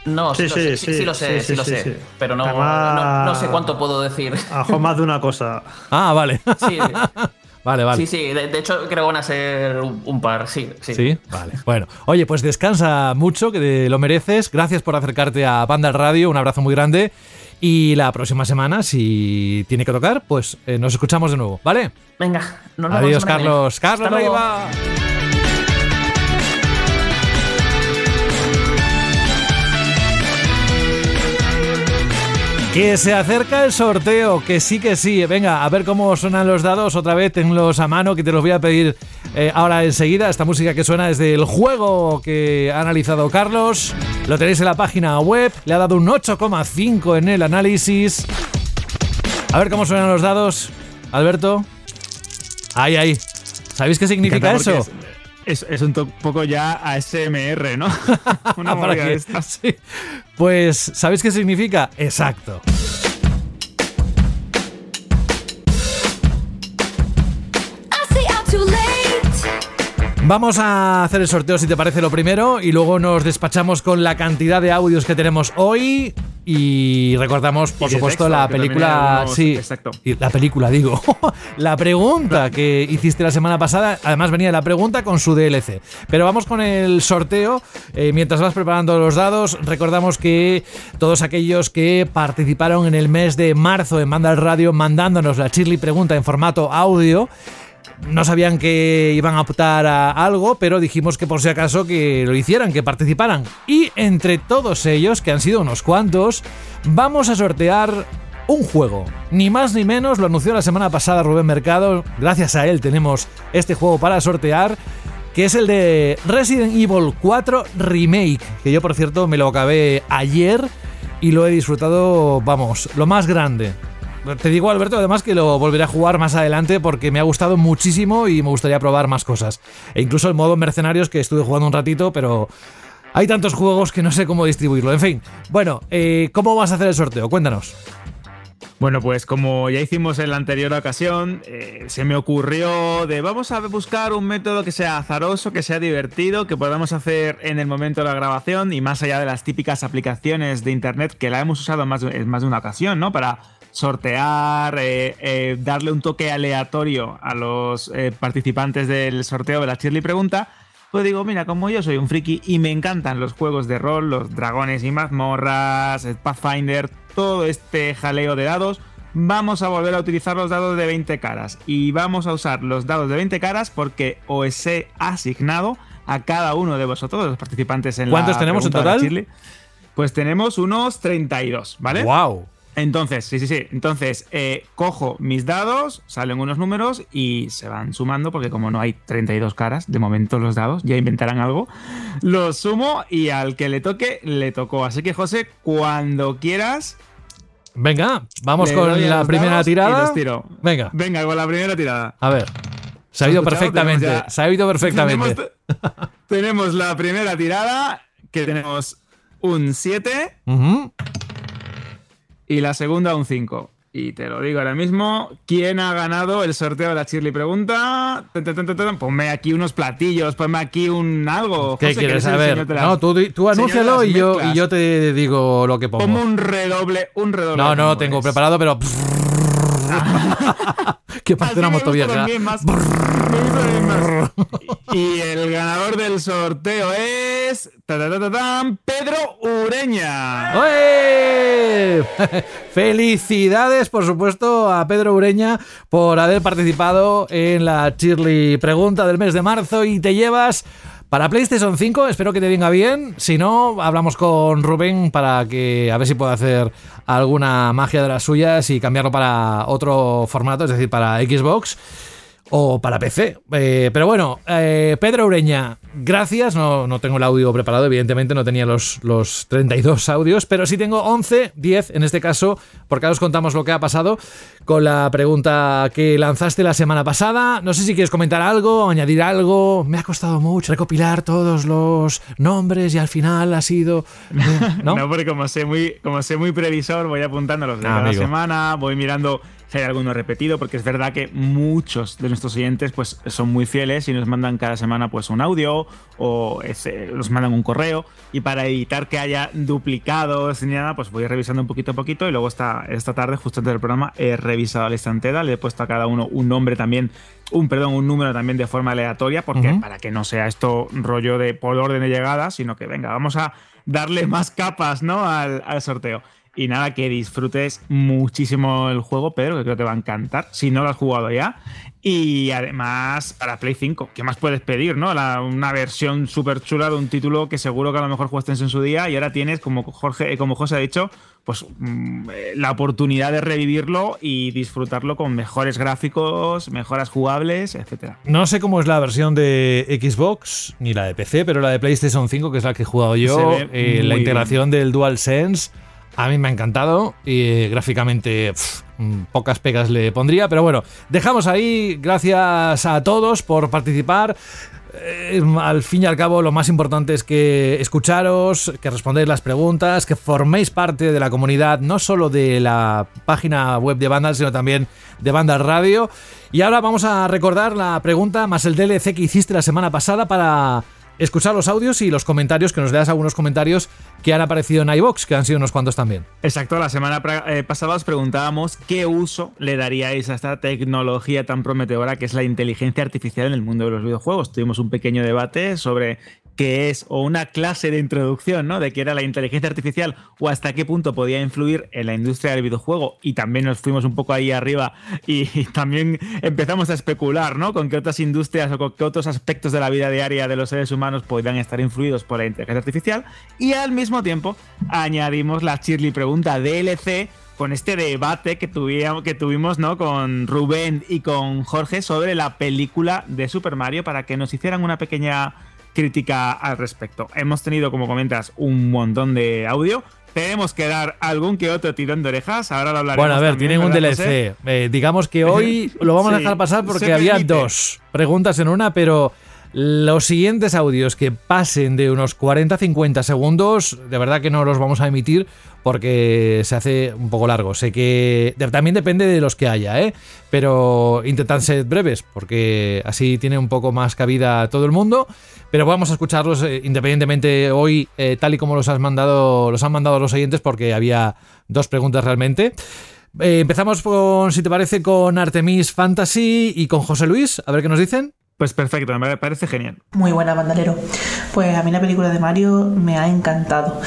No, sí, Sí, lo sé, sí, sí, sí, sí lo sé, sí, sí, lo sé. sí. Pero no, Además- no, no sé cuánto puedo decir. A Juan más de una cosa. Ah, vale. Sí. Vale, vale. Sí, sí, de, de hecho creo que van a ser un, un par, sí, sí. Sí, vale. Bueno, oye, pues descansa mucho, que te lo mereces. Gracias por acercarte a Banda Radio. Un abrazo muy grande. Y la próxima semana, si tiene que tocar, pues eh, nos escuchamos de nuevo, ¿vale? Venga, nos vemos Adiós. Carlos. Carlos Hasta Que se acerca el sorteo, que sí, que sí. Venga, a ver cómo suenan los dados. Otra vez tenlos a mano, que te los voy a pedir eh, ahora enseguida. Esta música que suena es del juego que ha analizado Carlos. Lo tenéis en la página web. Le ha dado un 8,5 en el análisis. A ver cómo suenan los dados, Alberto. Ahí, ahí. ¿Sabéis qué significa eso? Es, es- es un poco ya ASMR, ¿no? Una Ah, para de estas. sí. Pues, ¿sabéis qué significa? Exacto. Vamos a hacer el sorteo si te parece lo primero y luego nos despachamos con la cantidad de audios que tenemos hoy y recordamos por Y supuesto texto, la película, sí, exacto. y la película digo, la pregunta que hiciste la semana pasada, además venía la pregunta con su DLC. Pero vamos con el sorteo. Eh, mientras vas preparando los dados, recordamos que todos aquellos que participaron en el mes de marzo en Banda al Radio mandándonos la Chirly pregunta en formato audio, no sabían que iban a optar a algo, pero dijimos que por si acaso que lo hicieran, que participaran. Y entre todos ellos, que han sido unos cuantos, vamos a sortear un juego. Ni más ni menos, lo anunció la semana pasada Rubén Mercado. Gracias a él tenemos este juego para sortear. Que es el de Resident Evil 4 Remake. Que yo, por cierto, me lo acabé ayer y lo he disfrutado, vamos, lo más grande. Te digo, Alberto, además que lo volveré a jugar más adelante porque me ha gustado muchísimo y me gustaría probar más cosas. E incluso el modo mercenarios que estuve jugando un ratito, pero hay tantos juegos que no sé cómo distribuirlo. En fin, bueno, eh, ¿cómo vas a hacer el sorteo? Cuéntanos. Bueno, pues como ya hicimos en la anterior ocasión, eh, se me ocurrió de vamos a buscar un método que sea azaroso, que sea divertido, que podamos hacer en el momento de la grabación y más allá de las típicas aplicaciones de internet que la hemos usado más en más de una ocasión, ¿no? Para sortear, eh, eh, darle un toque aleatorio a los eh, participantes del sorteo de la Shirley Pregunta. Pues digo, mira, como yo soy un friki y me encantan los juegos de rol, los dragones y mazmorras, Pathfinder, todo este jaleo de dados, vamos a volver a utilizar los dados de 20 caras. Y vamos a usar los dados de 20 caras porque os he asignado a cada uno de vosotros, los participantes en ¿Cuántos la tenemos en total? Pues tenemos unos 32, ¿vale? ¡Wow! Entonces, sí, sí, sí. Entonces, eh, cojo mis dados, salen unos números y se van sumando, porque como no hay 32 caras, de momento los dados, ya inventarán algo, los sumo y al que le toque, le tocó. Así que, José, cuando quieras. Venga, vamos le con la primera y tirada. los tiro. Venga, Venga, con la primera tirada. a ver. Se ha ido perfectamente. Ya- Se ha ido perfectamente. Tenemos, tenemos la primera tirada, que tenemos un 7 Ujú. Y la segunda un 5. Y te lo digo ahora mismo, ¿quién ha ganado el sorteo de la Shirley Pregunta? Ponme aquí unos platillos, ponme aquí un algo. ¿Qué José, quieres saber? No, tú, tú anúncialo y yo, y yo te digo lo que pongo. Ponme un redoble, un redoble. No, no tengo preparado, pero. que parece una más. Y el ganador del sorteo es. ta, ta, ta, Pedro Ureña. ¡Oe! Felicidades, por supuesto, a Pedro Ureña por haber participado en la Shirley Pregunta del mes de marzo y te llevas para PlayStation 5. Espero que te venga bien. Si no, hablamos con Rubén para que a ver si puede hacer alguna magia de las suyas y cambiarlo para otro formato, es decir, para Xbox o para PC. Eh, pero bueno, eh, Pedro Ureña, gracias. No, no tengo el audio preparado, evidentemente no tenía los, los 32 audios, pero sí tengo 11, 10 en este caso, porque ahora os contamos lo que ha pasado con la pregunta que lanzaste la semana pasada. No sé si quieres comentar algo, añadir algo. Me ha costado mucho recopilar todos los nombres y al final ha sido... ¿No? No, porque como sé muy, como sé muy previsor, voy apuntando los de Ah, cada amigo. semana, voy mirando si hay alguno repetido, porque es verdad que muchos de nuestros oyentes pues, son muy fieles y nos mandan cada semana pues, un audio o ese, nos mandan un correo. Y para evitar que haya duplicados ni nada, pues voy revisando un poquito a poquito. Y luego esta, esta tarde, justo antes del programa, he revisado la instanteda, le he puesto a cada uno un nombre también un, perdón, un número también de forma aleatoria, porque para que no sea esto rollo de por orden de llegada, sino que venga, vamos a darle más capas ¿no? al, al sorteo. Y nada, que disfrutes muchísimo el juego, Pedro, que creo que te va a encantar, si no lo has jugado ya. Y además, para Play 5, ¿qué más puedes pedir, no? La- una versión súper chula de un título que seguro que a lo mejor jugaste en su día y ahora tienes, como Jorge, eh, como José ha dicho, pues mm, eh, la oportunidad de revivirlo y disfrutarlo con mejores gráficos, mejoras jugables, etcétera. No sé cómo es la versión de Xbox ni la de PC, pero la de PlayStation 5, que es la que he jugado yo, eh, la integración del DualSense, a mí me ha encantado y eh, gráficamente mm, pocas pegas le pondría, pero bueno, dejamos ahí, gracias a todos por participar. Eh, al fin y al cabo, lo más importante es que escucharos, que respondéis las preguntas, que forméis parte de la comunidad, no solo de la página web de Vandal, sino también de Vandal Radio. Y ahora vamos a recordar la pregunta más el DLC que hiciste la semana pasada para escuchar los audios y los comentarios, que nos leas algunos comentarios que han aparecido en iBox, que han sido unos cuantos también. Exacto, la semana eh, pasada os preguntábamos qué uso le daríais a esta tecnología tan prometedora que es la inteligencia artificial en el mundo de los videojuegos. Tuvimos un pequeño debate sobre qué es o una clase de introducción, ¿no? De qué era la inteligencia artificial o hasta qué punto podía influir en la industria del videojuego y también nos fuimos un poco ahí arriba y, y también empezamos a especular, ¿no? Con qué otras industrias o con qué otros aspectos de la vida diaria de los seres humanos podrían estar influidos por la inteligencia artificial y al mismo tiempo añadimos la Shirley pregunta DLC con este debate que tuvimos, que tuvimos ¿no? con Rubén y con Jorge sobre la película de Super Mario para que nos hicieran una pequeña crítica al respecto. Hemos tenido, como comentas, un montón de audio. Tenemos que dar algún que otro tirón de orejas. Ahora lo hablaremos. Bueno, a ver, también, tienen un ¿verdad, DLC. Eh, digamos que hoy lo vamos a dejar pasar porque había permite. dos preguntas en una, pero los siguientes audios que pasen de unos 40-50 segundos, de verdad que no los vamos a emitir porque se hace un poco largo. Sé que también depende de los que haya, ¿eh? pero intentad ser breves porque así tiene un poco más cabida todo el mundo. Pero vamos a escucharlos eh, independientemente hoy, eh, tal y como los has mandado, los han mandado los oyentes, porque había dos preguntas realmente. Eh, empezamos con, si te parece, con Artemis Fantasy y con José Luis. A ver qué nos dicen. Pues perfecto, me parece genial. Muy buena, bandalero. Pues a mí la película de Mario me ha encantado.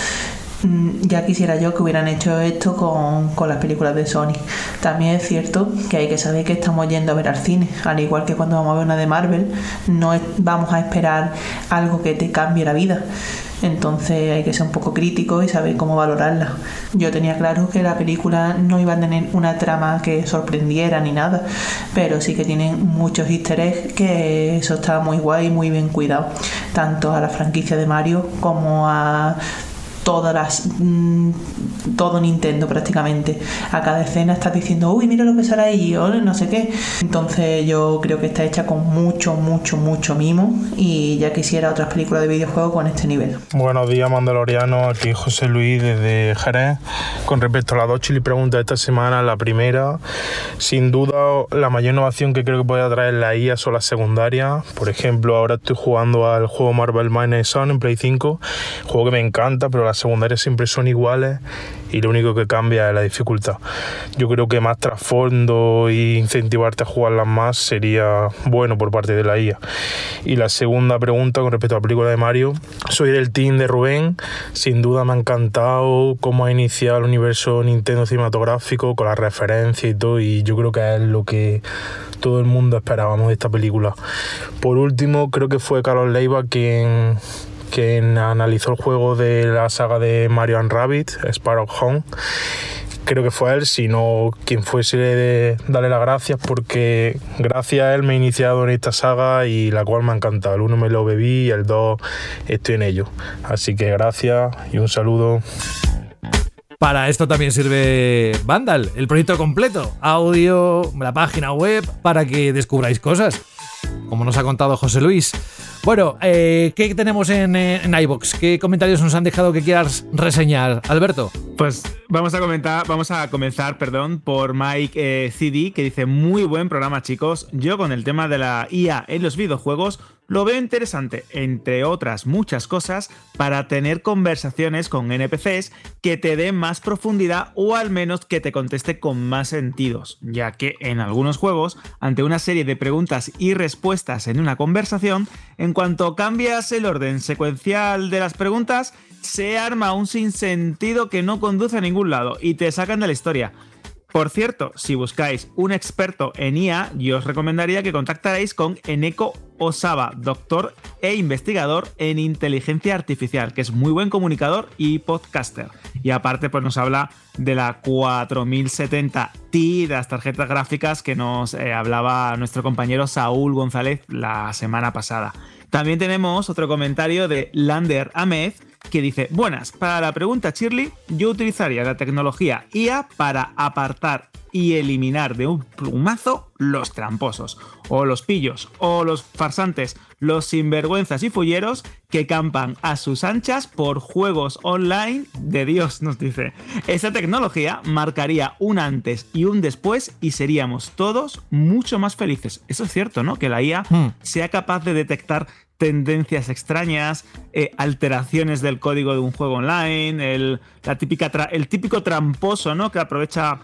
Mm, Ya quisiera yo que hubieran hecho esto con, con las películas de Sony. También es cierto que hay que saber que estamos yendo a ver al cine. Al igual que cuando vamos a ver una de Marvel, no vamos a esperar algo que te cambie la vida. Entonces hay que ser un poco crítico y saber cómo valorarla. Yo tenía claro que la película no iba a tener una trama que sorprendiera ni nada, pero sí que tienen muchos easter que eso está muy guay y muy bien cuidado. Tanto a la franquicia de Mario como a todas las mm, todo Nintendo prácticamente a cada escena estás diciendo uy mira lo que sale ahí o no sé qué entonces yo creo que está hecha con mucho mucho mucho mimo y ya quisiera otras películas de videojuegos con este nivel Buenos días, Mandaloriano. Aquí José Luis desde Jerez. Con respecto a las dos chili preguntas de esta semana, la primera, sin duda, la mayor innovación que creo que puede traer la IA son las secundarias. Por ejemplo, ahora estoy jugando al juego Marvel Minor Sun en Play 5, juego que me encanta, pero las secundarias siempre son iguales y lo único que cambia es la dificultad. Yo creo que más trasfondo e incentivarte a jugarlas más sería bueno por parte de la IA. Y la segunda pregunta con respecto a la película de Mario, soy del team de Rubén, sin duda me ha encantado cómo ha iniciado el universo Nintendo cinematográfico con las referencias y todo, y yo creo que es lo que todo el mundo esperábamos de esta película. Por último, creo que fue Carlos Leiva quien quien analizó el juego de la saga de Mario and Rabbit, Sparrow Home. Creo que fue él, si no quien fuese de darle las gracias, porque gracias a él me he iniciado en esta saga y la cual me ha encantado. El uno me lo bebí y el dos estoy en ello. Así que gracias y un saludo. Para esto también sirve Vandal, el proyecto completo, audio, la página web, para que descubráis cosas. como nos ha contado José Luis. Bueno, eh, ¿qué tenemos en, eh, en iBox? ¿Qué comentarios nos han dejado que quieras reseñar, Alberto? Pues vamos a comentar, vamos a comenzar, perdón, por Mike eh, CD, que dice muy buen programa, chicos. Yo con el tema de la IA en los videojuegos lo veo interesante, entre otras muchas cosas, para tener conversaciones con NPCs que te den más profundidad o al menos que te conteste con más sentidos, ya que en algunos juegos, ante una serie de preguntas y respuestas en una conversación, en cuanto cambias el orden secuencial de las preguntas, se arma un sinsentido que no conduce a ningún lado y te sacan de la historia. Por cierto, si buscáis un experto en IA, yo os recomendaría que contactarais con Eneko Osaba, doctor e investigador en inteligencia artificial, que es muy buen comunicador y podcaster. Y aparte, pues nos habla de la 4070 Ti, las tarjetas gráficas que nos eh, hablaba nuestro compañero Saúl González la semana pasada. También tenemos otro comentario de Lander Ahmed que dice, buenas, para la pregunta Shirley, yo utilizaría la tecnología IA para apartar y eliminar de un plumazo los tramposos, o los pillos, o los farsantes, los sinvergüenzas y fulleros que campan a sus anchas por juegos online de Dios, nos dice. Esa tecnología marcaría un antes y un después y seríamos todos mucho más felices. Eso es cierto, ¿no? Que la IA sea capaz de detectar tendencias extrañas, eh, alteraciones del código de un juego online, el, la típica el típico tramposo, ¿no? Que aprovecha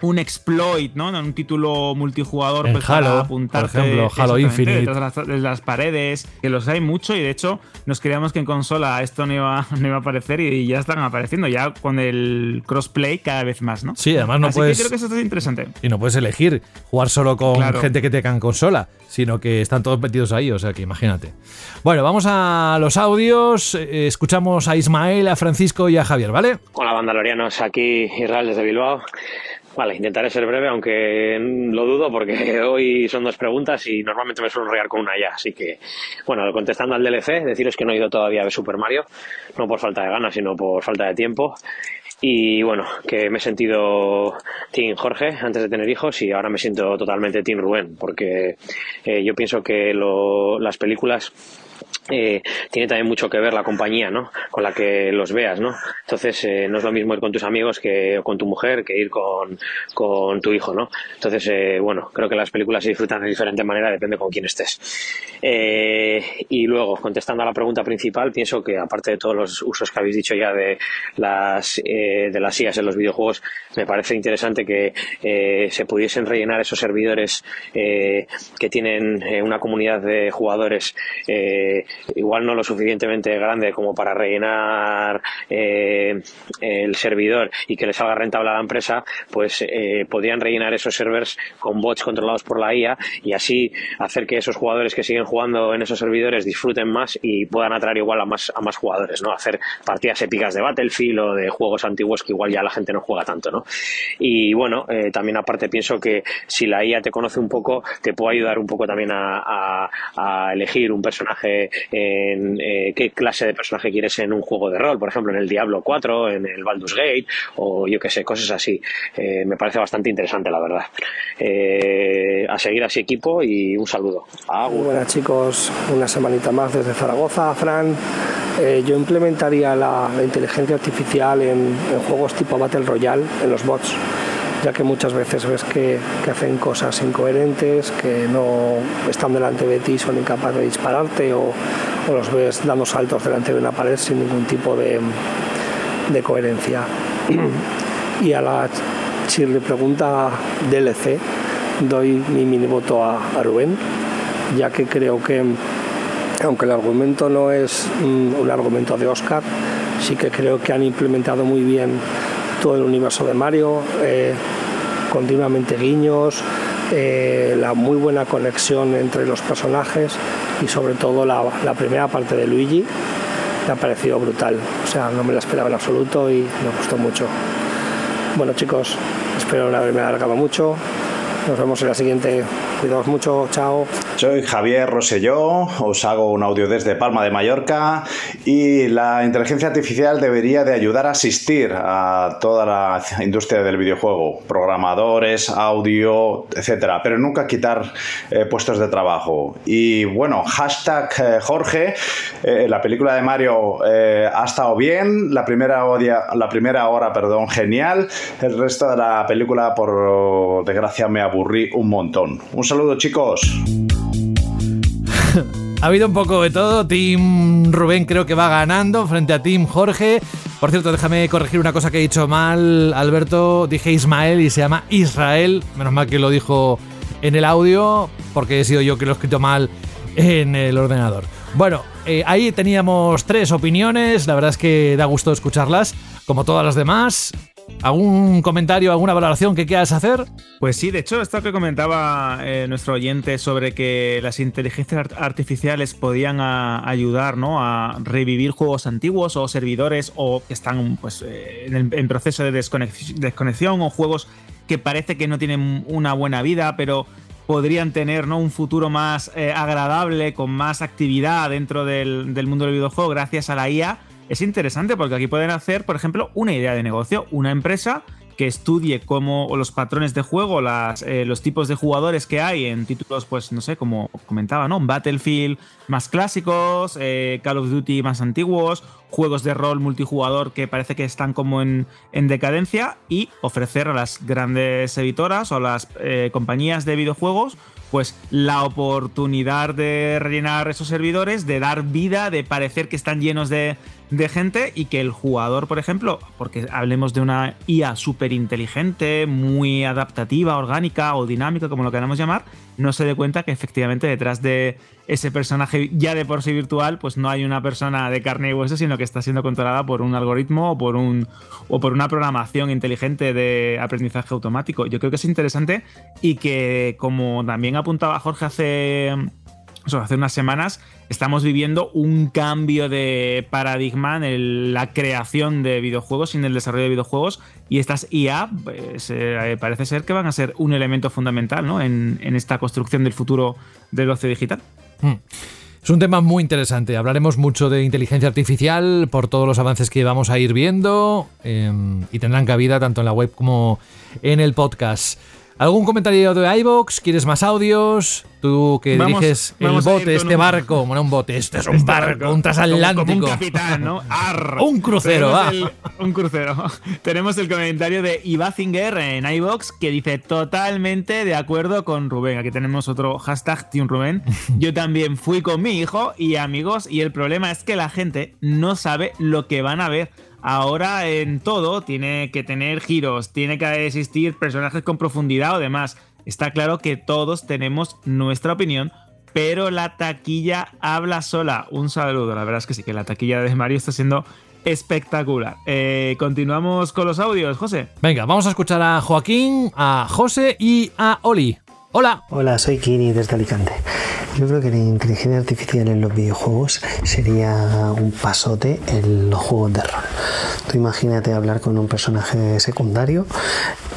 un exploit, ¿no? En un título multijugador pues, para Halo, apuntarte, por ejemplo, Halo Infinite. detrás de las, de las paredes, que los hay mucho y de hecho nos creíamos que en consola esto no iba, no iba a aparecer y ya están apareciendo, ya con el crossplay cada vez más, ¿no? Sí, además no Así puedes- que creo que eso es interesante. Y no puedes elegir jugar solo con Claro. gente que tenga en consola, sino que están todos metidos ahí, o sea que imagínate. Bueno, vamos a los audios, eh, escuchamos a Ismael, a Francisco y a Javier, ¿vale? Hola, bandalorianos, aquí Israel desde Bilbao. Vale, intentaré ser breve, aunque lo dudo porque hoy son dos preguntas y normalmente me suelo enrollar con una ya. Así que, bueno, contestando al DLC, deciros que no he ido todavía a ver Super Mario, no por falta de ganas, sino por falta de tiempo. Y bueno, que me he sentido Team Jorge antes de tener hijos y ahora me siento totalmente Team Rubén, porque eh, yo pienso que lo- las películas eh, tiene también mucho que ver la compañía, ¿no? Con la que los veas, ¿no? Entonces, eh, no es lo mismo ir con tus amigos que o con tu mujer que ir con, con tu hijo, ¿no? Entonces, eh, bueno, creo que las películas se disfrutan de diferente manera, depende con quién estés. Eh, y luego, contestando a la pregunta principal, pienso que aparte de todos los usos que habéis dicho ya de las, eh, de las IAS en los videojuegos, me parece interesante que se pudiesen rellenar esos servidores que tienen una comunidad de jugadores igual no lo suficientemente grande como para rellenar eh, el servidor y que le salga rentable a la empresa, pues eh, podrían rellenar esos servers con bots controlados por la IA y así hacer que esos jugadores que siguen jugando en esos servidores disfruten más y puedan atraer igual a más, a más jugadores, ¿no? Hacer partidas épicas de Battlefield o de juegos antiguos que igual ya la gente no juega tanto, ¿no? Y bueno, eh, también aparte pienso que si la IA te conoce un poco, te puede ayudar un poco también a, elegir un personaje en eh, qué clase de personaje quieres en un juego de rol, por ejemplo, en el Diablo 4, en el Baldur's Gate, o yo qué sé, cosas así. Eh, me parece bastante interesante, la verdad. Eh, a seguir así equipo y un saludo. Muy buenas chicos, una semanita más desde Zaragoza, Fran. Eh, yo implementaría la, la inteligencia artificial en, en juegos tipo Battle Royale, en los bots, ya que muchas veces ves que, hacen cosas incoherentes, que no están delante de ti, son incapaces de dispararte o, los ves dando saltos delante de una pared sin ningún tipo de, coherencia. y a la Shirley pregunta DLC, doy mi mini voto a, a Rubén, ya que creo que, aunque el argumento no es mm, un argumento de Oscar, sí que creo que han implementado muy bien todo el universo de Mario, eh, continuamente guiños, eh, la muy buena conexión entre los personajes y sobre todo la, la primera parte de Luigi me ha parecido brutal. O sea, no me la esperaba en absoluto y me gustó mucho. Bueno chicos, espero no haberme alargado mucho. Nos vemos en la siguiente. Cuidaos mucho, chao. Soy Javier Roselló, os hago un audio desde Palma de Mallorca y la inteligencia artificial debería de ayudar a asistir a toda la industria del videojuego, programadores, audio, etcétera, pero nunca quitar eh, puestos de trabajo. Y bueno, hashtag eh, Jorge, eh, la película de Mario eh, ha estado bien, la primera, odia- la primera hora, perdón, genial, el resto de la película por desgracia me aburrí un montón. Un saludo chicos. Ha habido un poco de todo. Team Rubén creo que va ganando frente a Team Jorge. Por cierto, déjame corregir una cosa que he dicho mal, Alberto. Dije Ismael y se llama Israel. Menos mal que lo dijo en el audio, porque he sido yo que lo he escrito mal en el ordenador. Bueno, eh, ahí teníamos tres opiniones. La verdad es que da gusto escucharlas, como todas las demás. ¿Algún comentario, alguna valoración que quieras hacer? Pues sí, de hecho, esto que comentaba eh, nuestro oyente sobre que las inteligencias art- artificiales podían a- ayudar ¿no? a revivir juegos antiguos o servidores o que están pues, eh, en, proceso de desconex- desconexión o juegos que parece que no tienen una buena vida, pero podrían tener ¿no? un futuro más eh, agradable, con más actividad dentro del mundo del videojuego gracias a la IA. Es interesante porque aquí pueden hacer, por ejemplo, una idea de negocio, una empresa que estudie cómo los patrones de juego, eh, los tipos de jugadores que hay en títulos, pues no sé, como comentaba, ¿no? Battlefield más clásicos, eh, Call of Duty más antiguos, juegos de rol multijugador que parece que están como en, en decadencia y ofrecer a las grandes editoras o las eh, compañías de videojuegos pues la oportunidad de rellenar esos servidores, de dar vida, de parecer que están llenos de, de gente y que el jugador, por ejemplo, porque hablemos de una IA súper inteligente, muy adaptativa, orgánica o dinámica, como lo queramos llamar, no se dé cuenta que efectivamente detrás de ese personaje ya de por sí virtual, pues no hay una persona de carne y hueso, sino que está siendo controlada por un algoritmo o por, un, o por una programación inteligente de aprendizaje automático. Yo creo que es interesante y que, como también apuntaba Jorge hace hace unas semanas estamos viviendo un cambio de paradigma en la creación de videojuegos y en el desarrollo de videojuegos y estas IA pues, eh, parece ser que van a ser un elemento fundamental ¿no? en, esta construcción del futuro del ocio digital. Hmm. Es un tema muy interesante. Hablaremos mucho de inteligencia artificial por todos los avances que vamos a ir viendo eh, y tendrán cabida tanto en la web como en el podcast. ¿Algún comentario de iVox? ¿Quieres más audios? Tú que Vamos- diriges el vamos bote, este un- barco. Bueno, un bote, este es un Este barco, barco. un transatlántico. Como, como un capitán, ¿no? Arr. Un crucero, el- un crucero. Tenemos el comentario de Ibazinger en iBox que dice totalmente de acuerdo con Rubén. Aquí tenemos otro hashtag Team Rubén. Yo también fui con mi hijo y amigos y el problema es que la gente no sabe lo que van a ver. Ahora en todo tiene que tener giros, tiene que existir personajes con profundidad o demás. Está claro que todos tenemos nuestra opinión, pero la taquilla habla sola. Un saludo, la verdad es que sí, que la taquilla de Mario está siendo espectacular. Eh, Continuamos con los audios, José. Venga, vamos a escuchar a Joaquín, a José y a Oli. Hola. Hola, soy Kini desde Alicante. Yo creo que la inteligencia artificial en los videojuegos sería un pasote en los juegos de rol. Tú imagínate hablar con un personaje secundario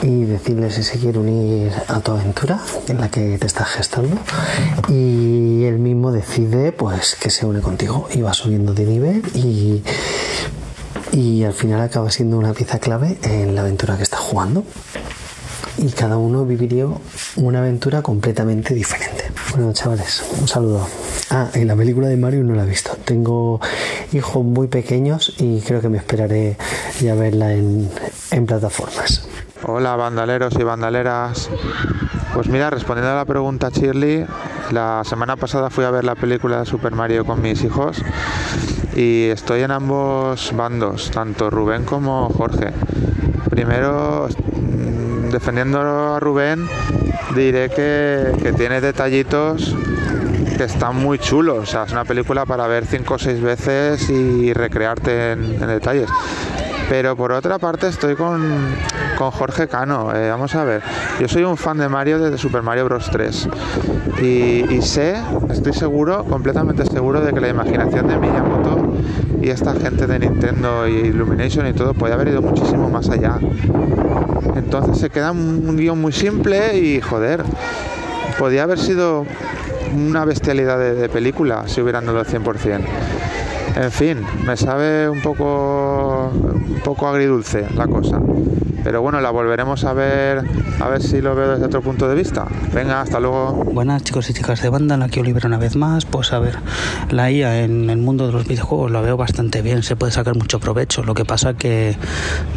y decirle si se quiere unir a tu aventura en la que te estás gestando y él mismo decide pues que se une contigo y va subiendo de nivel y y al final acaba siendo una pieza clave en la aventura que está jugando y cada uno viviría una aventura completamente diferente. Bueno, chavales, un saludo. Ah, en la película de Mario no la he visto. Tengo hijos muy pequeños y creo que me esperaré ya verla en, en plataformas. Hola bandaleros y bandaleras. Pues mira, respondiendo a la pregunta Shirley, la semana pasada fui a ver la película de Super Mario con mis hijos y estoy en ambos bandos, tanto Rubén como Jorge. Primero, defendiendo a Rubén, diré que, tiene detallitos que están muy chulos. O sea, es una película para ver cinco o seis veces y recrearte en, en detalles. Pero por otra parte estoy con, con Jorge Cano. Eh, vamos a ver, yo soy un fan de Mario desde Super Mario Bros. 3 y, y sé, estoy seguro, completamente seguro de que la imaginación de Miyamoto y esta gente de Nintendo y Illumination y todo puede haber ido muchísimo más allá. Entonces se queda un guion muy simple y joder, podía haber sido una bestialidad de, de película si hubieran dado el 100%. En fin, me sabe un poco, un poco agridulce la cosa. Pero bueno, la volveremos a ver, a ver si lo veo desde otro punto de vista. Venga, hasta luego. Buenas chicos y chicas de banda, aquí Oliver una vez más. Pues a ver, la IA en el mundo de los videojuegos la veo bastante bien, se puede sacar mucho provecho. Lo que pasa que,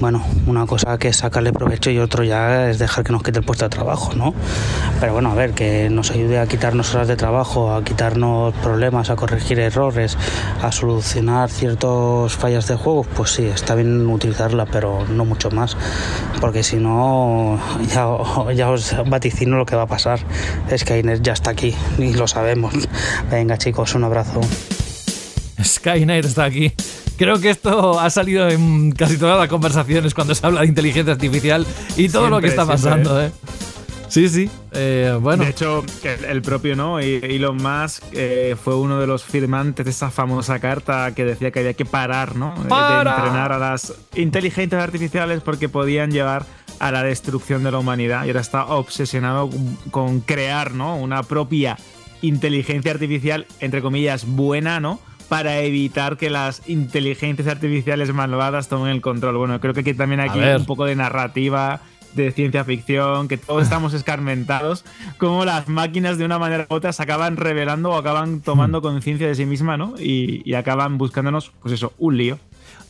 bueno, una cosa que es sacarle provecho y otro ya es dejar que nos quite el puesto de trabajo, ¿no? Pero bueno, a ver, que nos ayude a quitarnos horas de trabajo, a quitarnos problemas, a corregir errores, a solucionar ciertos fallas de juegos, pues sí, está bien utilizarla, pero no mucho más porque si no, ya, ya, os vaticino lo que va a pasar. Skynet ya está aquí y lo sabemos. Venga, chicos, un abrazo. Skynet está aquí. Creo que esto ha salido en casi todas las conversaciones cuando se habla de inteligencia artificial y todo lo que está pasando, ¿eh? Sí, sí. Eh, bueno. De hecho, el, el propio no, Elon Musk eh, fue uno de los firmantes de esa famosa carta que decía que había que parar, ¿no? ¡Para! De entrenar a las inteligencias artificiales porque podían llevar a la destrucción de la humanidad. Y ahora está obsesionado con, con crear, ¿no? Una propia inteligencia artificial, entre comillas, buena, ¿no? Para evitar que las inteligencias artificiales malvadas tomen el control. Bueno, creo que aquí también hay un poco de narrativa de ciencia ficción, que todos estamos escarmentados, como las máquinas de una manera u otra se acaban revelando o acaban tomando conciencia de sí misma, ¿no? Y, y acaban buscándonos, pues eso, un lío.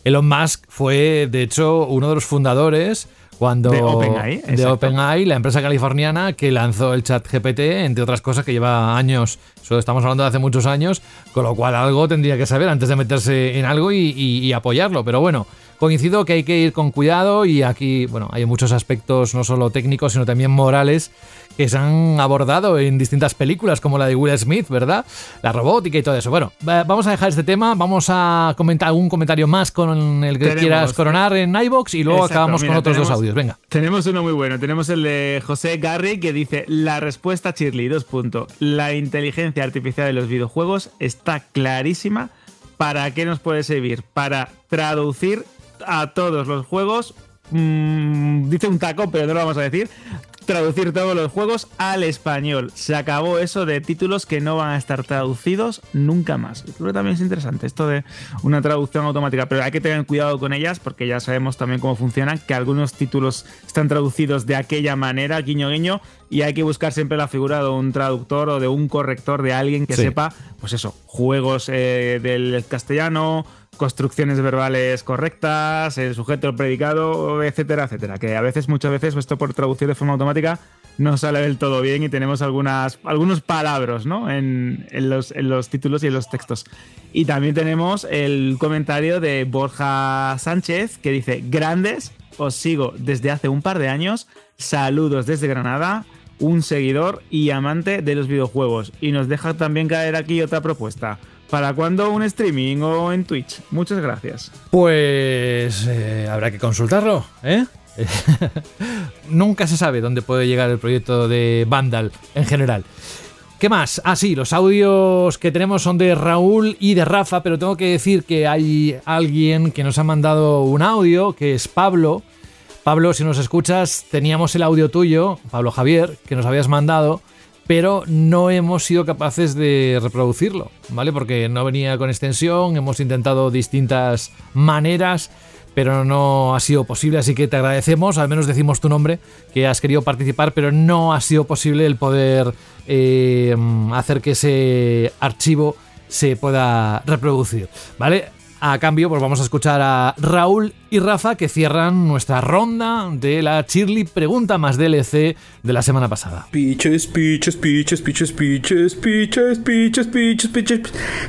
Elon Musk fue, de hecho, uno de los fundadores cuando De OpenAI, de exacto. OpenAI, la empresa californiana que lanzó el chat GPT, entre otras cosas que lleva años, eso estamos hablando de hace muchos años, con lo cual algo tendría que saber antes de meterse en algo y, y- y apoyarlo. Pero bueno, coincido que hay que ir con cuidado y aquí, bueno, hay muchos aspectos no solo técnicos, sino también morales que se han abordado en distintas películas, como la de Will Smith, ¿verdad? La robótica y todo eso. Bueno, va- vamos a dejar este tema, vamos a comentar algún comentario más con el que Tenemos- quieras coronar en iBox y luego Exacto, acabamos mira, con otros dos audios. Venga. Tenemos uno muy bueno. Tenemos el de José Garry que dice: La respuesta Shirley, dos puntos. La inteligencia artificial de los videojuegos está clarísima. ¿Para qué nos puede servir? Para traducir a todos los juegos. mm, dice un taco, pero no lo vamos a decir. Traducir todos los juegos al español. Se acabó eso de títulos que no van a estar traducidos nunca más. Creo que también es interesante esto de una traducción automática, pero hay que tener cuidado con ellas porque ya sabemos también cómo funcionan, que algunos títulos están traducidos de aquella manera, guiño guiño, y hay que buscar siempre la figura de un traductor o de un corrector de alguien que Sí. sepa, pues eso, juegos eh, del castellano, construcciones verbales correctas, el sujeto, el predicado, etcétera, etcétera. Que a veces, muchas veces, esto por traducir de forma automática no sale del todo bien y tenemos algunas, algunos palabras ¿no? en, en los, en los títulos y en los textos. Y también tenemos el comentario de Borja Sánchez que dice, grandes, os sigo desde hace un par de años, saludos desde Granada, un seguidor y amante de los videojuegos. Y nos deja también caer aquí otra propuesta. ¿Para cuándo un streaming o en Twitch? Muchas gracias. Pues eh, habrá que consultarlo, ¿eh? Nunca se sabe dónde puede llegar el proyecto de Vandal en general. ¿Qué más? Ah, sí, los audios que tenemos son de Raúl y de Rafa, pero tengo que decir que hay alguien que nos ha mandado un audio, que es Pablo. Pablo, si nos escuchas, teníamos el audio tuyo, Pablo Javier, que nos habías mandado, pero no hemos sido capaces de reproducirlo, ¿vale? Porque no venía con extensión, hemos intentado distintas maneras, pero no ha sido posible, así que te agradecemos, al menos decimos tu nombre, que has querido participar, pero no ha sido posible el poder eh, hacer que ese archivo se pueda reproducir, ¿vale? A cambio, pues vamos a escuchar a Raúl y Rafa que cierran nuestra ronda de la Shirley Pregunta más DLC de la semana pasada. Piches, piches, piches, piches, piches, piches, piches, piches, piches.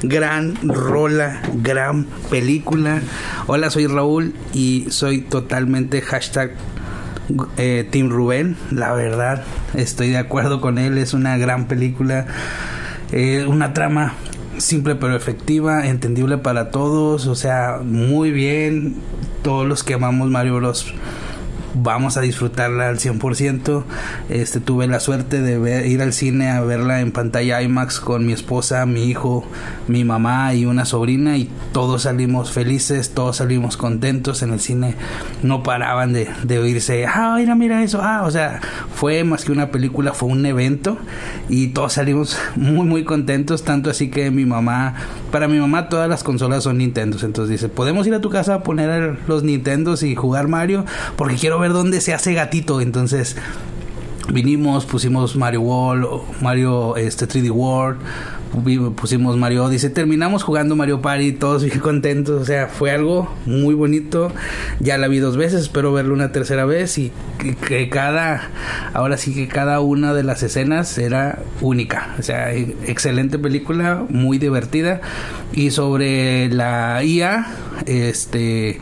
Gran rola, gran película. Hola, soy Raúl y soy totalmente hashtag eh, Rubén. La verdad, estoy de acuerdo con él. Es una gran película. Eh, una trama simple pero efectiva, entendible para todos. O sea, muy bien. Todos los que amamos Mario Bros vamos a disfrutarla al 100%. Este, tuve la suerte de ver- ir al cine a verla en pantalla IMAX con mi esposa, mi hijo, mi mamá y una sobrina y todos salimos felices, todos salimos contentos en el cine. No paraban de, de oírse, ah, mira, mira eso, ah, o sea, fue más que una película, fue un evento y todos salimos muy, muy contentos, tanto así que mi mamá, para mi mamá todas las consolas son Nintendo, entonces dice, podemos ir a tu casa a poner los Nintendos y jugar Mario, porque quiero ver dónde se hace gatito, entonces vinimos, pusimos Mario World, Mario este 3D World, pusimos Mario Odyssey, terminamos jugando Mario Party, todos bien contentos, o sea, fue algo muy bonito. Ya la vi dos veces, espero verla una tercera vez y que, que cada, ahora sí que cada una de las escenas era única, o sea, e- excelente película, muy divertida y sobre la IA, este,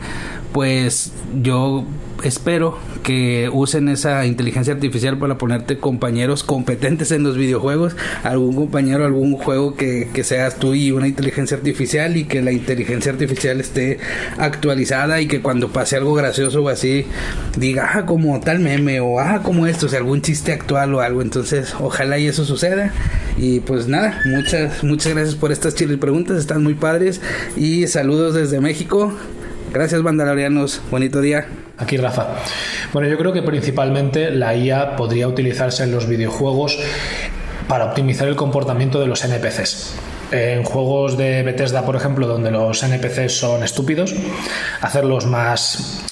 pues yo espero que usen esa inteligencia artificial para ponerte compañeros competentes en los videojuegos, algún compañero, algún juego que, que seas tú y una inteligencia artificial y que la inteligencia artificial esté actualizada y que cuando pase algo gracioso o así diga, ah, como tal meme o ah, como esto, o sea, algún chiste actual o algo, entonces ojalá y eso suceda. Y pues nada, muchas, muchas gracias por estas chiles preguntas, están muy padres. Y saludos desde México. Gracias, Mandalorianos. Bonito día. Aquí Rafa. Bueno, yo creo que principalmente la IA podría utilizarse en los videojuegos para optimizar el comportamiento de los NPCs. En juegos de Bethesda, por ejemplo, donde los NPCs son estúpidos, hacerlos más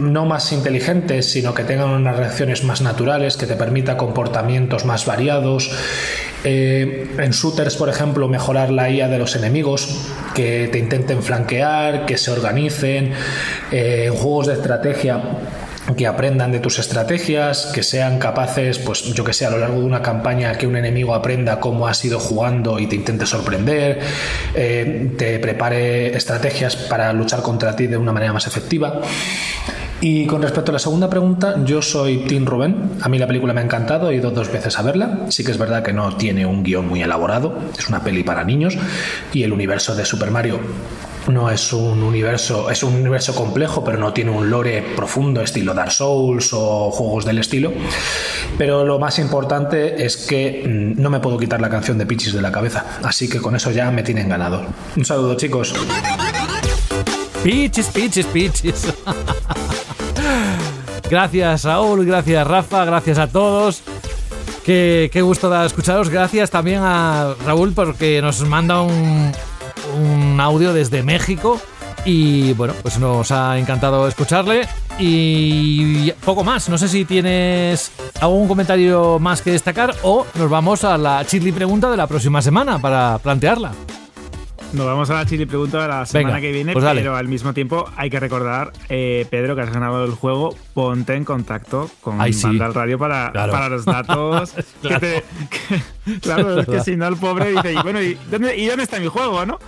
no más inteligentes, sino que tengan unas reacciones más naturales, que te permita comportamientos más variados. Eh, en shooters, por ejemplo, mejorar la IA de los enemigos, que te intenten flanquear, que se organicen. Eh, en juegos de estrategia, que aprendan de tus estrategias, que sean capaces, pues yo que sé, a lo largo de una campaña, que un enemigo aprenda cómo has ido jugando y te intente sorprender, eh, te prepare estrategias para luchar contra ti de una manera más efectiva. Y con respecto a la segunda pregunta, yo soy Tim Rubén. A mí la película me ha encantado, he ido dos veces a verla. Sí que es verdad que no tiene un guion muy elaborado, es una peli para niños y el universo de Super Mario no es un universo, es un universo complejo, pero no tiene un lore profundo estilo Dark Souls o juegos del estilo. Pero lo más importante es que mm, no me puedo quitar la canción de Pichis de la cabeza, así que con eso ya me tienen ganado. Un saludo, chicos. Pichis, pichis, pichis. gracias Raúl, gracias Rafa, gracias a todos. Qué, qué gusto da escucharos. Gracias también a Raúl porque nos manda un, un audio desde México. Y bueno, pues nos ha encantado escucharle. Y poco más. No sé si tienes algún comentario más que destacar o nos vamos a la chili pregunta de la próxima semana para plantearla. Nos vamos a la chili pregunta de la semana Venga, que viene, pues pero al mismo tiempo hay que recordar, eh, Pedro, que has ganado el juego, ponte en contacto con Ay, sí. Vandal Radio para, Claro. para los datos. que Claro. te- que- claro, es que si no el pobre dice, y bueno, ¿y dónde, y dónde está mi juego, no?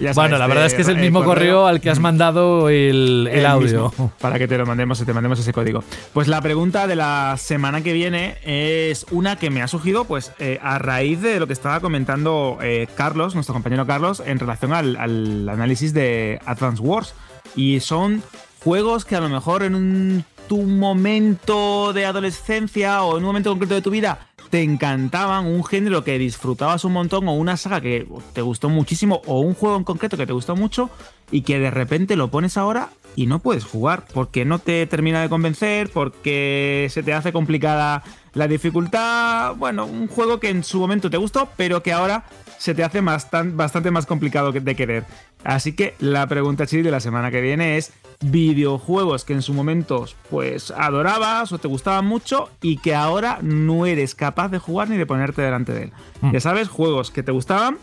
Ya Bueno, sabes, la verdad es que es el eh, mismo correo al que has mandado el, el audio. mismo, para que te lo mandemos, te mandemos ese código. Pues la pregunta de la semana que viene es una que me ha surgido, pues, eh, a raíz de lo que estaba comentando eh, Carlos, nuestro compañero Carlos, en relación al, al análisis de Advance Wars. Y son juegos que a lo mejor en un, tu momento de adolescencia o en un momento concreto de tu vida te encantaban, un género que disfrutabas un montón o una saga que te gustó muchísimo o un juego en concreto que te gustó mucho y que de repente lo pones ahora y no puedes jugar porque no te termina de convencer, porque se te hace complicada la dificultad, bueno, un juego que en su momento te gustó pero que ahora se te hace bastan- bastante más complicado de querer. Así que la pregunta chili de la semana que viene es videojuegos que en su momento pues adorabas o te gustaban mucho y que ahora no eres capaz de jugar ni de ponerte delante de él. Mm. Ya sabes, juegos que te gustaban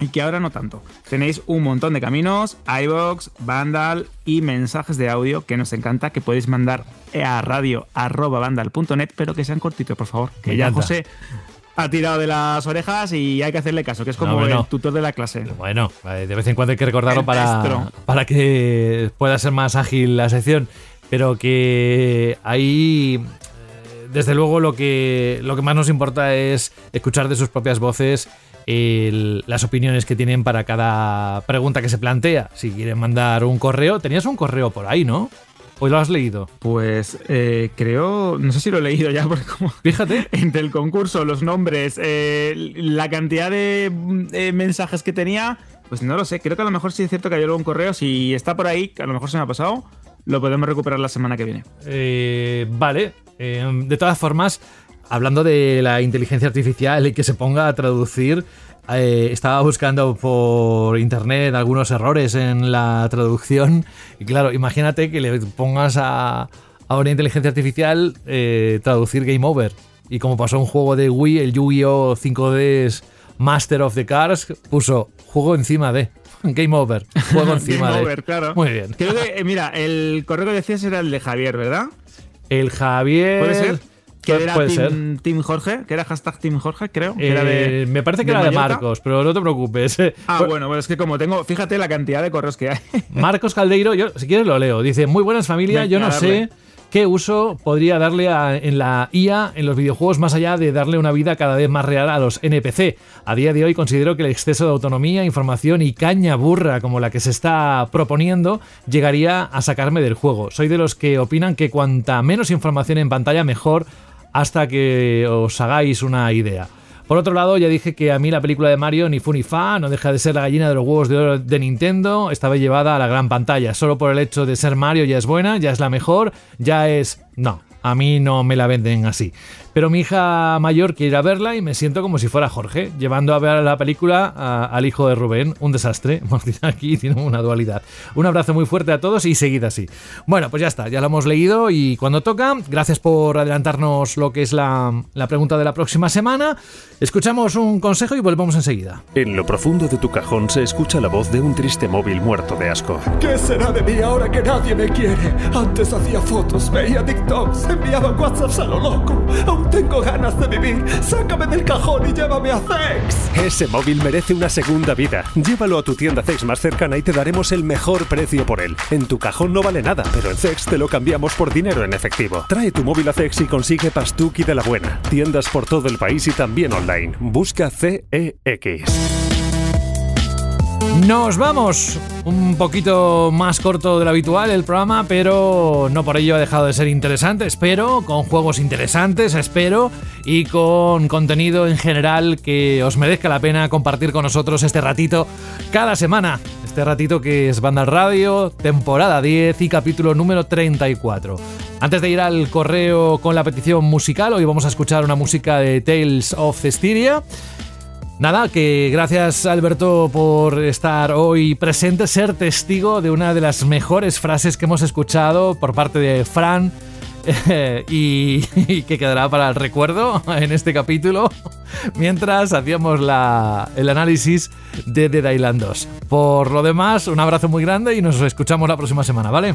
y que ahora no tanto. Tenéis un montón de caminos, iBox, Vandal y mensajes de audio que nos encanta que podéis mandar a radio@vandal.net, pero que sean cortitos, por favor. Que Me ya encanta. José ha tirado de las orejas y hay que hacerle caso, que es como No, bueno. el tutor de la clase. Bueno, eh, de vez en cuando hay que recordarlo El para, para que pueda ser más ágil la sección. Pero que ahí, eh, desde luego, lo que, lo que más nos importa es escuchar de sus propias voces el- las opiniones que tienen para cada pregunta que se plantea. Si quieren mandar un correo, tenías un correo por ahí, ¿no? ¿O lo has leído? Pues eh, creo, no sé si lo he leído ya, porque como Fíjate. entre el concurso, los nombres, eh, la cantidad de eh, mensajes que tenía, pues no lo sé. Creo que a lo mejor sí es cierto que hay luego un correo. Si está por ahí, que a lo mejor se me ha pasado, lo podemos recuperar la semana que viene. Eh, vale. Eh, de todas formas, hablando de la inteligencia artificial y que se ponga a traducir, eh, estaba buscando por internet algunos errores en la traducción. Y claro, imagínate que le pongas a, a una inteligencia artificial eh, traducir Game Over. Y como pasó un juego de Wii, el Yu-Gi-Oh! 5D Master of the Cars, puso juego encima de. Game Over. Juego encima Game de. over, claro. Muy bien. Creo que, eh, mira, el correo que decías era el de Javier, ¿verdad? El Javier. ¿Puede ser? Que era puede team, Team Jorge, que era hashtag Team Jorge, creo. que era de- Eh, me parece que era de. Marcos, pero no te preocupes. Ah, Pues- bueno, pues es que como tengo, fíjate la cantidad de correos que hay. Marcos Caldeiro, yo si quieres lo leo. Dice, muy buenas familia, yo no sé qué uso podría darle a- en la IA en los videojuegos más allá de darle una vida cada vez más real a los NPC. A día de hoy considero que el exceso de autonomía, información y caña burra como la que se está proponiendo llegaría a sacarme del juego. Soy de los que opinan que cuanta menos información en pantalla mejor hasta que os hagáis una idea. Por otro lado, ya dije que a mí la película de Mario ni fu ni fa, no deja de ser la gallina de los huevos de oro de Nintendo, esta vez llevada a la gran pantalla. Solo por el hecho de ser Mario ya es buena, ya es la mejor, ya es... No, a mí no me la venden así. Pero mi hija mayor quiere ir a verla y me siento como si fuera Jorge, llevando a ver la película a- al hijo de Rubén. Un desastre. Aquí tiene una dualidad. Un abrazo muy fuerte a todos y seguid así. Bueno, pues ya está, ya lo hemos leído y cuando toca, gracias por adelantarnos lo que es la, la pregunta de la próxima semana. Escuchamos un consejo y volvemos enseguida. En lo profundo de tu cajón se escucha la voz de un triste móvil muerto de asco. ¿Qué será de mí ahora que nadie me quiere? Antes hacía fotos, veía TikToks, enviaba WhatsApps a lo loco. Tengo ganas de vivir. Sácame del cajón y llévame a Zex. Ese móvil merece una segunda vida. Llévalo a tu tienda Zex más cercana y te daremos el mejor precio por él. En tu cajón no vale nada, pero en Zex te lo cambiamos por dinero en efectivo. Trae tu móvil a Zex y consigue Pastuki de la buena. Tiendas por todo el país y también online. Busca CEX. Nos vamos. Un poquito más corto de lo habitual el programa, pero no por ello ha dejado de ser interesante, espero, con juegos interesantes, espero, y con contenido en general que os merezca la pena compartir con nosotros este ratito cada semana. Este ratito que es Banda Radio, temporada 10 y capítulo número 34. Antes de ir al correo con la petición musical, hoy vamos a escuchar una música de Tales of Cestiria. Nada, que gracias Alberto por estar hoy presente, ser testigo de una de las mejores frases que hemos escuchado por parte de Fran y, que quedará para el recuerdo en este capítulo mientras hacíamos la- el análisis de Dead Island 2. Por lo demás, un abrazo muy grande y nos escuchamos la próxima semana, ¿vale?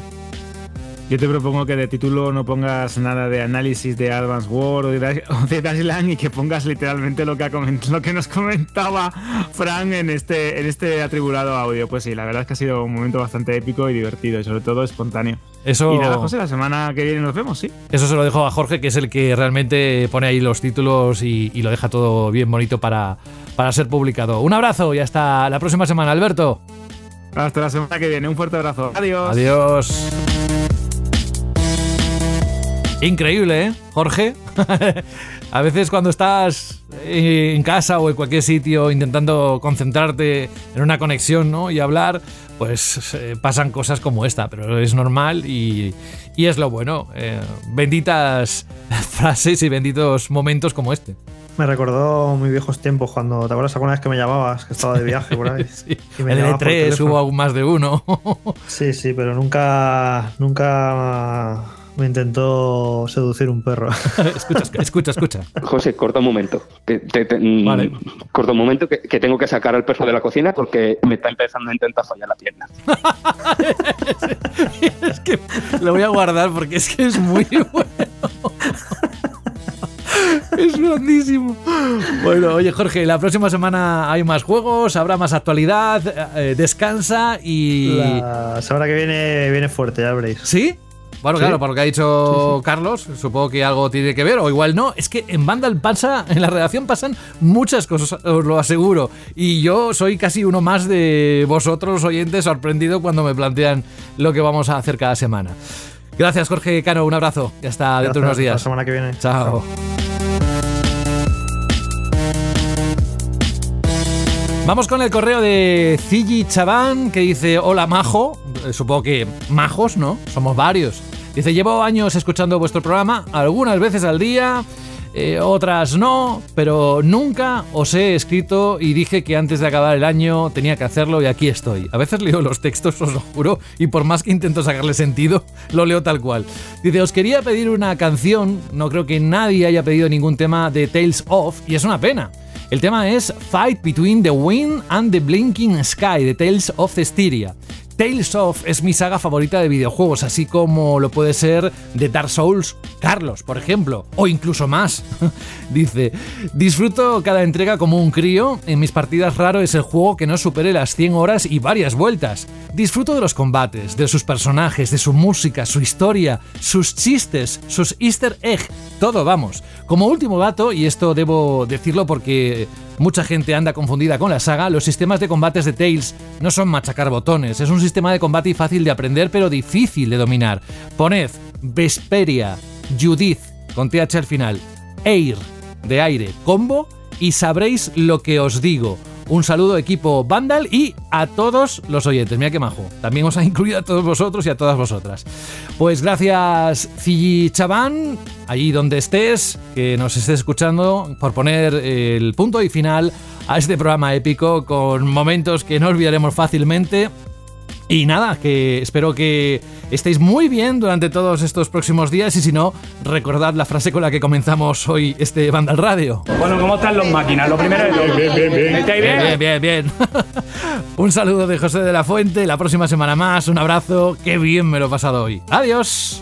Yo te propongo que de título no pongas nada de análisis de Advance War o de, Dashland y que pongas literalmente lo que, ha lo que nos comentaba Fran en este, en este atribulado audio. Pues sí, la verdad es que ha sido un momento bastante épico y divertido y sobre todo espontáneo. Eso- Y nada, José, la semana que viene nos vemos, sí. Eso se lo dejo a Jorge, que es el que realmente pone ahí los títulos y, y lo deja todo bien bonito para, para ser publicado. Un abrazo y hasta la próxima semana, Alberto. Hasta la semana que viene, un fuerte abrazo. Adiós. Adiós. Increíble, ¿eh, Jorge? A veces cuando estás eh, en casa o en cualquier sitio intentando concentrarte en una conexión ¿no? y hablar, pues eh, pasan cosas como esta, pero es normal y, y es lo bueno. Eh, benditas frases y benditos momentos como este. Me recordó muy viejos tiempos cuando te acuerdas alguna vez que me llamabas, que estaba de viaje por ahí. Y me En el llamabas por E3 teléfono. hubo aún más de uno. Sí, sí, pero nunca, nunca me intentó seducir un perro. escucha, escucha, escucha. José, corta un momento. Que- te- te- mm, Corta un momento que, que tengo que sacar al perro de la cocina porque me está empezando a intentar fallar la pierna. es que lo voy a guardar porque es que es muy bueno. Es grandísimo. Bueno, oye Jorge, la próxima semana hay más juegos, habrá más actualidad, eh, descansa y... La semana que viene viene fuerte, ya veréis. ¿Sí? Bueno, Sí. claro, por lo que ha dicho Carlos, supongo que algo tiene que ver, o igual no. Es que en Vandal pasa, en la redacción pasan muchas cosas, os lo aseguro. Y yo soy casi uno más de vosotros, oyentes, sorprendido cuando me plantean lo que vamos a hacer cada semana. Gracias, Jorge Cano. Un abrazo. Y hasta dentro de unos días. La semana que viene. Chao. Vamos con el correo de Cigi Chaván que dice: Hola, majo. Eh, Supongo que majos, ¿no? Somos varios. Dice: Llevo años escuchando vuestro programa, algunas veces al día. eh, otras no, pero nunca os he escrito y dije que antes de acabar el año tenía que hacerlo y aquí estoy. A veces leo los textos, os lo juro, y por más que intento sacarle sentido, lo leo tal cual. Dice, os quería pedir una canción, no creo que nadie haya pedido ningún tema de Tales of, y es una pena. El tema es Fight Between the Wind and the Blinking Sky de Tales of Cestiria. Tales of es mi saga favorita de videojuegos, así como lo puede ser de Dark Souls, Carlos, por ejemplo, o incluso más. Dice, disfruto cada entrega como un crío, en mis partidas raro es el juego que no supere las 100 horas y varias vueltas. Disfruto de los combates, de sus personajes, de su música, su historia, sus chistes, sus easter egg, todo vamos. Como último dato, y esto debo decirlo porque mucha gente anda confundida con la saga, los sistemas de combates de Tales no son machacar botones, es un sistema de combate fácil de aprender pero difícil de dominar. Poned Vesperia, Judith, con TH al final, Air, de aire, combo, y sabréis lo que os digo. Un saludo equipo Vandal y a todos los oyentes. Mira qué majo. También os ha incluido a todos vosotros y a todas vosotras. Pues gracias Cigi Chaván, allí donde estés, que nos estés escuchando, por poner el punto y final a este programa épico con momentos que no olvidaremos fácilmente. Y nada, que espero que estéis muy bien durante todos estos próximos días y si no, recordad la frase con la que comenzamos hoy este Vandal Radio. Bueno, ¿cómo están los máquinas? Lo primero de todo. Bien, bien, bien. ¿Estáis bien? Bien, bien, bien. Un saludo de José de la Fuente, la próxima semana más, un abrazo, qué bien me lo he pasado hoy. Adiós.